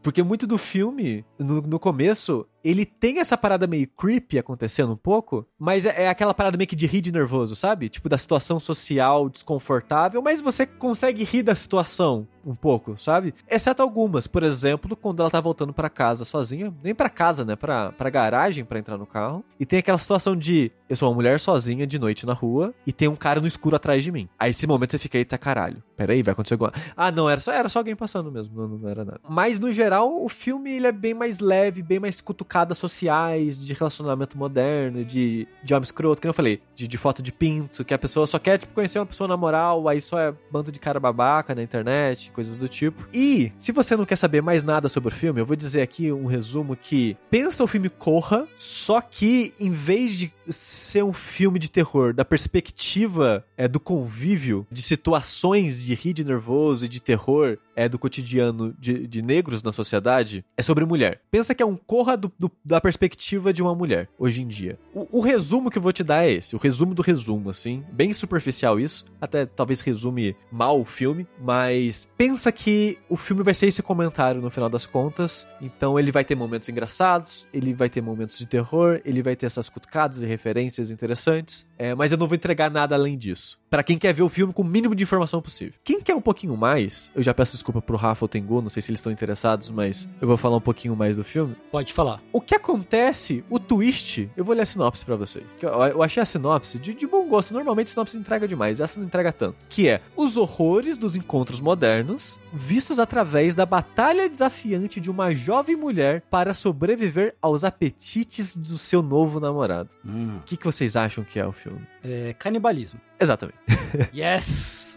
Porque muito do filme, no, no começo, ele tem essa parada meio creepy acontecendo um pouco, mas é, é aquela parada meio que de rir de nervoso, sabe? Tipo, da situação social desconfortável, mas você consegue rir da situação um pouco, sabe? Exceto algumas, por exemplo, quando ela tá voltando pra casa sozinha, nem pra casa, né? Pra, pra garagem pra entrar no carro, e tem aquela situação de eu sou uma mulher sozinha de noite na rua e tem um cara no escuro atrás de mim. Aí esse momento você fica, eita caralho, peraí, vai acontecer alguma. Ah, não, era só, era só alguém passando mesmo, não, não era nada. Mas no geral, o filme ele é bem mais leve, bem mais cutucadas sociais, de relacionamento moderno, de, de homem escroto, que eu falei, de, de foto de pinto, que a pessoa só quer, tipo, conhecer uma pessoa na moral, aí só é bando de cara babaca na internet, coisas do tipo. E, se você não quer saber mais nada sobre o filme, eu vou dizer aqui um resumo que pensa o filme Corra, só que em vez de ser um filme de terror da perspectiva é, do convívio, de situações de rir de nervoso e de terror é, do cotidiano de, de negros na sociedade, é sobre mulher. Pensa que é um Corra do- do- da perspectiva de uma mulher, hoje em dia. O, o resumo que eu vou te dar é esse, o resumo do resumo, assim, bem superficial isso, até talvez resume mal o filme, mas pensa que o filme vai ser esse comentário no final das contas, então ele vai ter momentos engraçados, ele vai ter momentos de terror, ele vai ter essas cutucadas e referências interessantes, é, mas eu não vou entregar nada além disso. Pra quem quer ver o filme com o mínimo de informação possível. Quem quer um pouquinho mais, eu já peço desculpa pro Rafa ou Tengu, não sei se eles estão interessados, mas eu vou falar um pouquinho mais do filme. Pode falar. O que acontece, o twist, eu vou ler a sinopse pra vocês. Eu, achei a sinopse de, de bom gosto. Normalmente a sinopse entrega demais, essa não entrega tanto. Que é os horrores dos encontros modernos, vistos através da batalha desafiante de uma jovem mulher para sobreviver aos apetites do seu novo namorado. Hum. O que, que vocês acham que é o filme? É, canibalismo. Exatamente. Yes!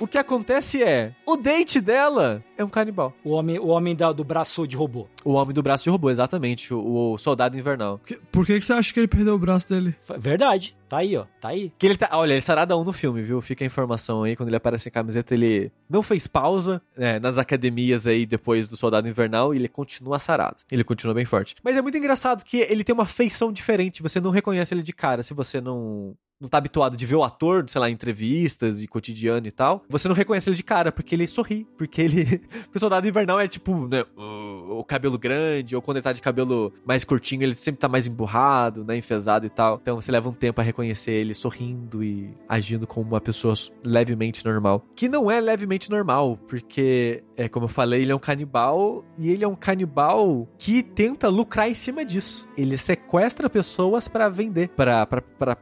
O que acontece é, o date dela é um canibal. O homem, o homem da- do braço de robô. O homem do braço de robô, exatamente, o, o soldado invernal. Que- Por que, que você acha que ele perdeu o braço dele? Verdade. Tá aí, ó. Tá aí. Que ele tá. Olha, ele sarada um no filme, viu? Fica a informação aí. Quando ele aparece em camiseta, ele não fez pausa né, nas academias aí depois do Soldado Invernal e ele continua sarado. Ele continua bem forte. Mas é muito engraçado que ele tem uma feição diferente. Você não reconhece ele de cara se você não. Não tá habituado de ver o ator, sei lá, em entrevistas e cotidiano e tal. Você não reconhece ele de cara, porque ele sorri. Porque ele. [LAUGHS] Porque o soldado invernal é tipo, né? O, cabelo grande, ou quando ele tá de cabelo mais curtinho, ele sempre tá mais emburrado, né? Enfesado e tal. Então você leva um tempo a reconhecer ele sorrindo e agindo como uma pessoa levemente normal. Que não é levemente normal, porque, é como eu falei, ele é um canibal e ele é um canibal que tenta lucrar em cima disso. Ele sequestra pessoas pra vender pra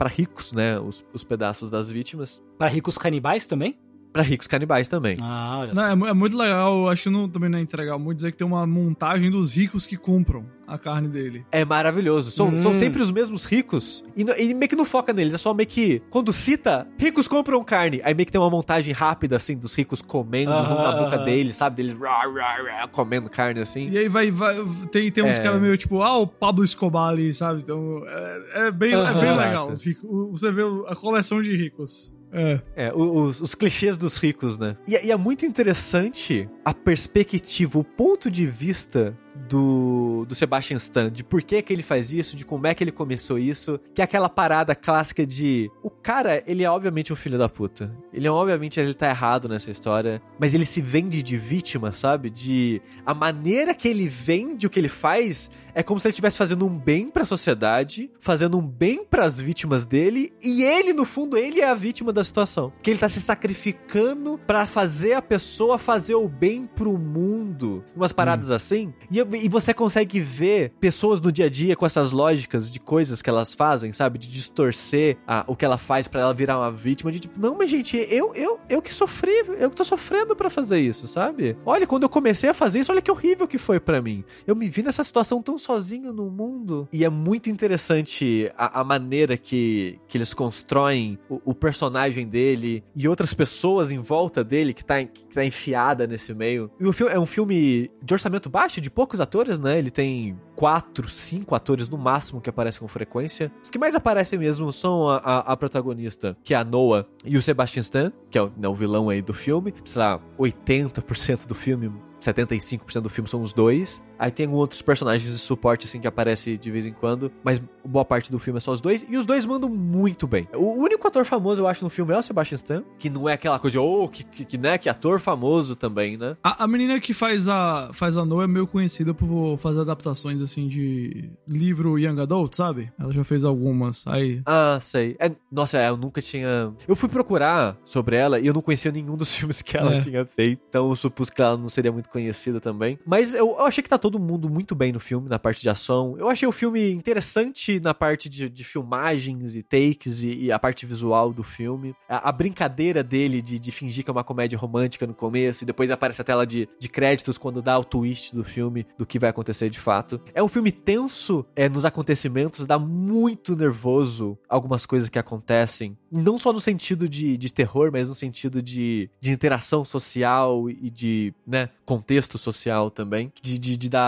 ricos, né? Os, os pedaços das vítimas. Pra ricos canibais também? Pra ricos canibais também. Ah, olha Não, é, é muito legal, acho que não, também não é entregar muito dizer que tem uma montagem dos ricos que compram a carne dele. É maravilhoso. São, Hum. são sempre os mesmos ricos. E, e meio que não foca neles. É só meio que. Quando cita, ricos compram carne. Aí meio que tem uma montagem rápida, assim, dos ricos comendo Aham, junto na boca aham. deles, sabe? Deles rá, rá, rá, comendo carne assim. E aí vai, vai tem, tem uns É. caras meio tipo, ah, o Pablo Escobar ali, sabe? Então, é, é bem, é bem legal. os ricos. Você vê a coleção de ricos. É. É, os, os clichês dos ricos, né? E, e é muito interessante a perspectiva, o ponto de vista do, do Sebastian Stan, de por que que ele faz isso, de como é que ele começou isso, que é aquela parada clássica de o cara, ele é obviamente um filho da puta. Ele é obviamente ele tá errado nessa história, mas ele se vende de vítima, sabe? De a maneira que ele vende o que ele faz é como se ele estivesse fazendo um bem pra sociedade, fazendo um bem pras vítimas dele, e ele, no fundo, ele é a vítima da situação. Que ele tá se sacrificando pra fazer a pessoa fazer o bem pro mundo. Umas paradas assim. E, eu- E você consegue ver pessoas no dia a dia com essas lógicas de coisas que elas fazem, sabe? De distorcer a- o que ela faz pra ela virar uma vítima. De tipo, não, mas gente, eu, eu, eu que sofri, eu que tô sofrendo pra fazer isso, sabe? Olha, quando eu comecei a fazer isso, olha que horrível que foi pra mim. Eu me vi nessa situação tão sozinho no mundo. E é muito interessante a, a maneira que, que eles constroem o, o personagem dele e outras pessoas em volta dele que tá, que tá enfiada nesse meio. E o filme é um filme de orçamento baixo, de poucos atores, né? Ele tem quatro, cinco atores no máximo que aparecem com frequência. Os que mais aparecem mesmo são a, a- a protagonista, que é a Noah, e o Sebastian Stan, que é o, né, o vilão aí do filme. Sei lá, 80% do filme 75% do filme são os dois. Aí tem outros personagens de suporte, assim, que aparece de vez em quando. Mas boa parte do filme é só os dois. E os dois mandam muito bem. O único ator famoso, eu acho, no filme é o Sebastian Stan. Que não é aquela coisa de, oh, que, que, que, né, que ator famoso também, né? A, a menina que faz a, faz a Noah é meio conhecida por fazer adaptações, assim, de livro Young Adult, sabe? Ela já fez algumas. Aí. Ah, sei. É, nossa, eu nunca tinha. Eu fui procurar sobre ela e eu não conhecia nenhum dos [LAUGHS] filmes que ela É. tinha feito. Então eu supus que ela não seria muito conhecida também. Mas eu, eu achei que tá todo mundo muito bem no filme, na parte de ação. Eu achei o filme interessante na parte de, de filmagens e takes e, e a parte visual do filme. A, a brincadeira dele de, de fingir que é uma comédia romântica no começo e depois aparece a tela de, de créditos quando dá o twist do filme, do que vai acontecer de fato. É um filme tenso é, nos acontecimentos, dá muito nervoso algumas coisas que acontecem. Não só no sentido de, de terror, mas no sentido de, de interação social e de né, contexto social também. De, de, de dar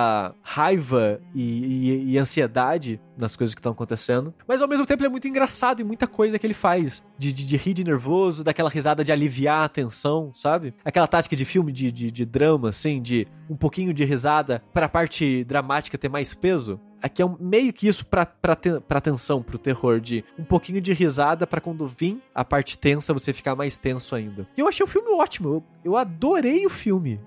raiva e, e- e ansiedade nas coisas que estão acontecendo. Mas ao mesmo tempo ele é muito engraçado e muita coisa que ele faz. De, de, de rir de nervoso, daquela risada de aliviar a tensão, sabe? Aquela tática de filme de, de, de drama, assim, de um pouquinho de risada pra parte dramática ter mais peso. Aqui é um, meio que isso pra, pra, te- pra tensão, pro terror, de um pouquinho de risada pra quando vir a parte tensa você ficar mais tenso ainda. E eu achei o filme ótimo, eu, eu adorei o filme.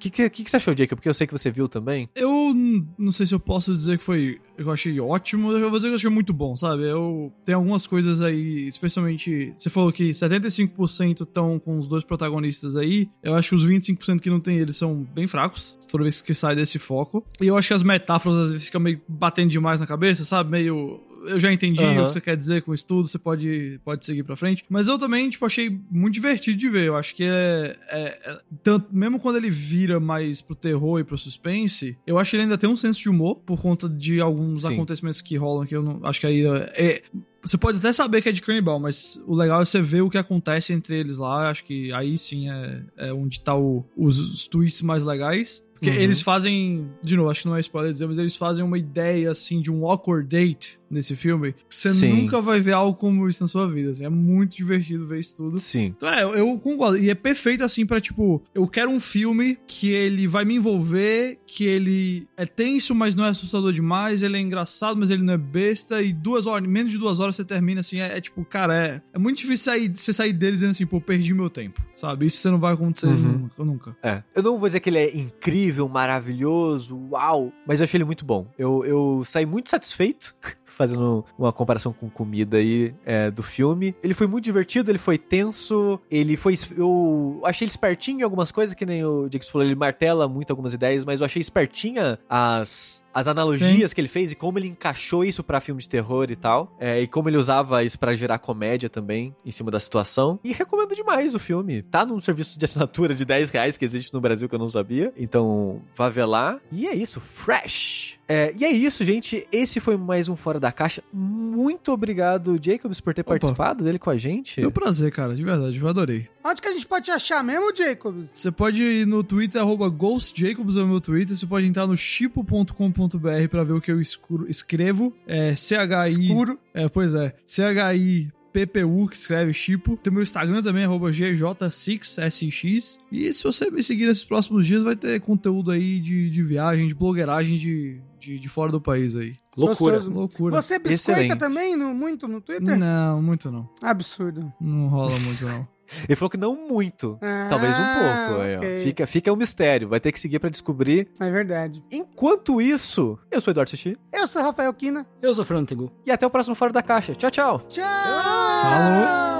O que, que, que, você achou, Jacob? Porque eu sei que você viu também. Eu não sei se eu posso dizer que foi. Eu achei ótimo, eu vou dizer que eu achei muito bom, sabe? Eu. Tem algumas coisas aí, especialmente. Você falou que 75% estão com os dois protagonistas aí. Eu acho que os 25% que não tem eles são bem fracos, toda vez que sai desse foco. E eu acho que as metáforas às vezes ficam meio batendo demais na cabeça, sabe? Meio. Eu já entendi Aham. o que você quer dizer com isso tudo, você pode, pode seguir pra frente. Mas eu também, tipo, achei muito divertido de ver. Eu acho que é, é- é- tanto, mesmo quando ele vira mais pro terror e pro suspense, eu acho que ele ainda tem um senso de humor por conta de alguns Sim. acontecimentos que rolam que eu não acho que aí é, é- você pode até saber que é de canibal, mas o legal é você ver o que acontece entre eles lá. Acho que aí sim é, é onde tá o- os, os twists mais legais. Porque Uhum. eles fazem, de novo, acho que não é spoiler dizer, mas eles fazem uma ideia assim de um awkward date nesse filme. que Você Sim. nunca vai ver algo como isso na sua vida. assim. é muito divertido ver isso tudo. Sim. Então é, eu, eu concordo. E é perfeito assim pra, tipo, eu quero um filme que ele vai me envolver, que ele é tenso, mas não é assustador demais, ele é engraçado, mas ele não é besta, e duas horas, menos de duas horas você termina assim, é, é tipo, cara, é, é muito difícil sair, você sair dele dizendo assim, pô, perdi meu tempo, sabe? Isso você não vai acontecer Uhum. nunca, nunca. É. Eu não vou dizer que ele é incrível, maravilhoso, uau, mas eu achei ele muito bom. Eu, eu saí muito satisfeito. [LAUGHS] Fazendo uma comparação com comida aí é, do filme. Ele foi muito divertido, ele foi tenso, ele foi. Eu achei ele espertinho em algumas coisas, que nem o Dix falou, ele martela muito algumas ideias, mas eu achei espertinha as, as analogias que ele fez e como ele encaixou isso pra filme de terror e tal. É, e como ele usava isso pra gerar comédia também em cima da situação. E recomendo demais o filme. Tá num serviço de assinatura de 10 reais que existe no Brasil que eu não sabia. Então, vá ver lá. E é isso, fresh! É, e é isso, gente. Esse foi mais um Fora da Caixa. Muito obrigado, Jacobs, por ter Opa. participado dele com a gente. Meu prazer, cara, de verdade, eu adorei. Onde que a gente pode te achar mesmo, Jacobs? Você pode ir no Twitter, arroba GhostJacobs é o meu Twitter. Você pode entrar no chipo.com.br pra ver o que eu escuro- escrevo. É CHI. Escuro. É, pois é. CHI. PPU, que escreve Chipo. Tem meu Instagram também, arroba GJ6SX. E se você me seguir nesses próximos dias, vai ter conteúdo aí de, de viagem, de blogueiragem de, de, de fora do país aí. Loucura. Gostoso. Loucura. Você biscoita Excelente. também no, muito no Twitter? Não, muito não. Absurdo. Não rola muito não. [LAUGHS] Ele falou que não muito. Ah, Talvez um pouco. aí, ó. ok. Fica, fica um mistério. Vai ter que seguir pra descobrir. É verdade. Enquanto isso, eu sou o Eduardo Sushi. Eu sou Rafael Kina. Eu sou Fernando Tengu. E até o próximo Fora da Caixa. Tchau, tchau. Tchau! Falou.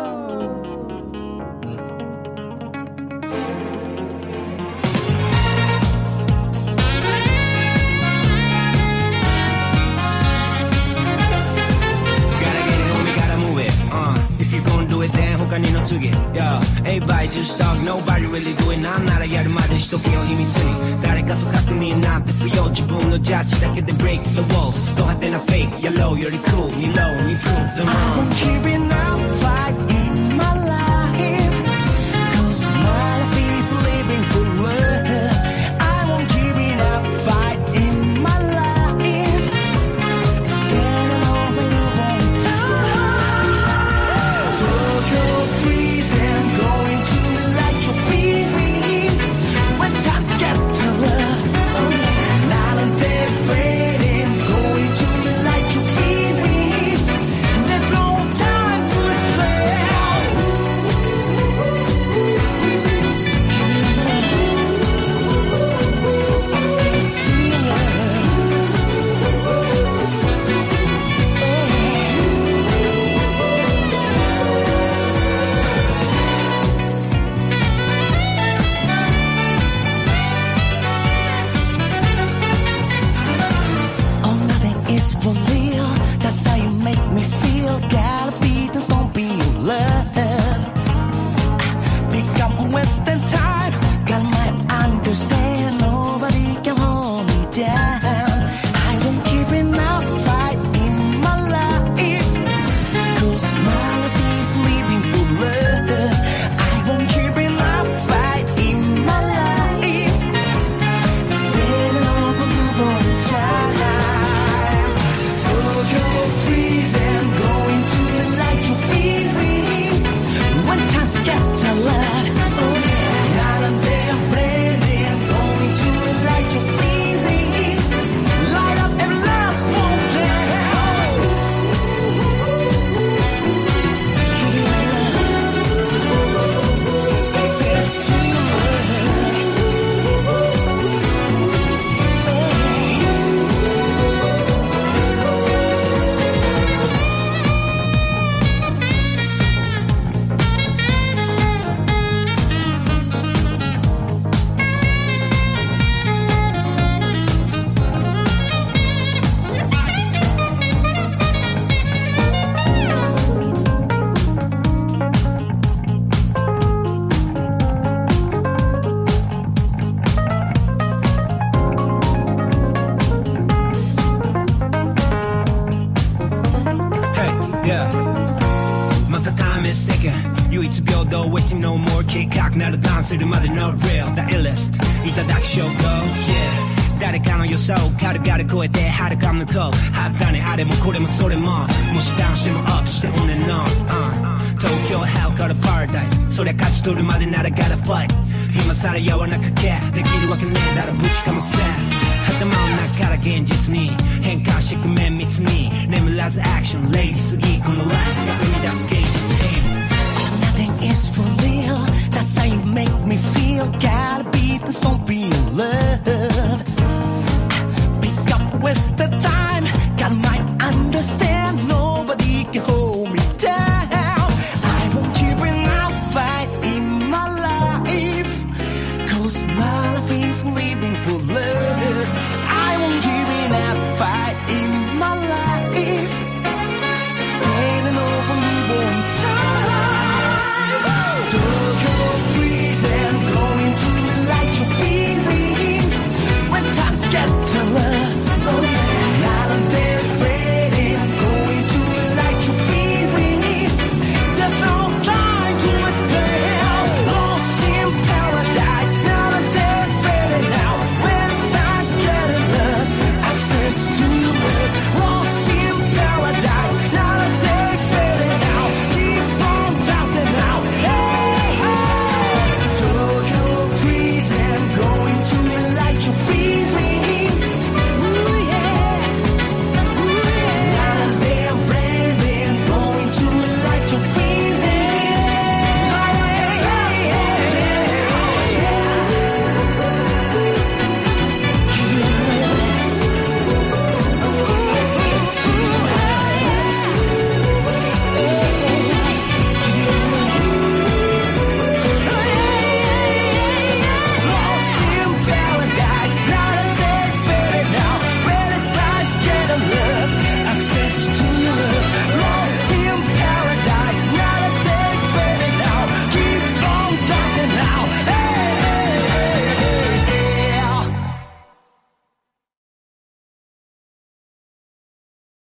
need no to get Yeah, everybody just talk. Nobody really do it 난 나라 야를 말해 시도해요 힘이 트니誰かと 가끔이 나한테 부여. 지분 너 자체 that get the break the walls. 또 한때나 fake. You're low, you're cool, 니 low, 니 prove the wrong. I won't keep it now. 唯一平等 wasting no more 計画ならダンするまで no real the illest いただき証拠 yeah 誰かの予想軽々超えて遥か向こうはったねあれもこれもそれももしダウンしてもアップして on and on、uh、東京 hell から paradise そりゃ勝ち取るまでなら gotta fight 今さらやわなかけできるわけねえだろぶちかませ頭の中から現実に変換してく綿密に眠らずアクションレイジすぎこのライフが生み出す現実変 Nothing is for real. That's how you make me feel. Gotta be this, don't be in love. Pick up, waste the time.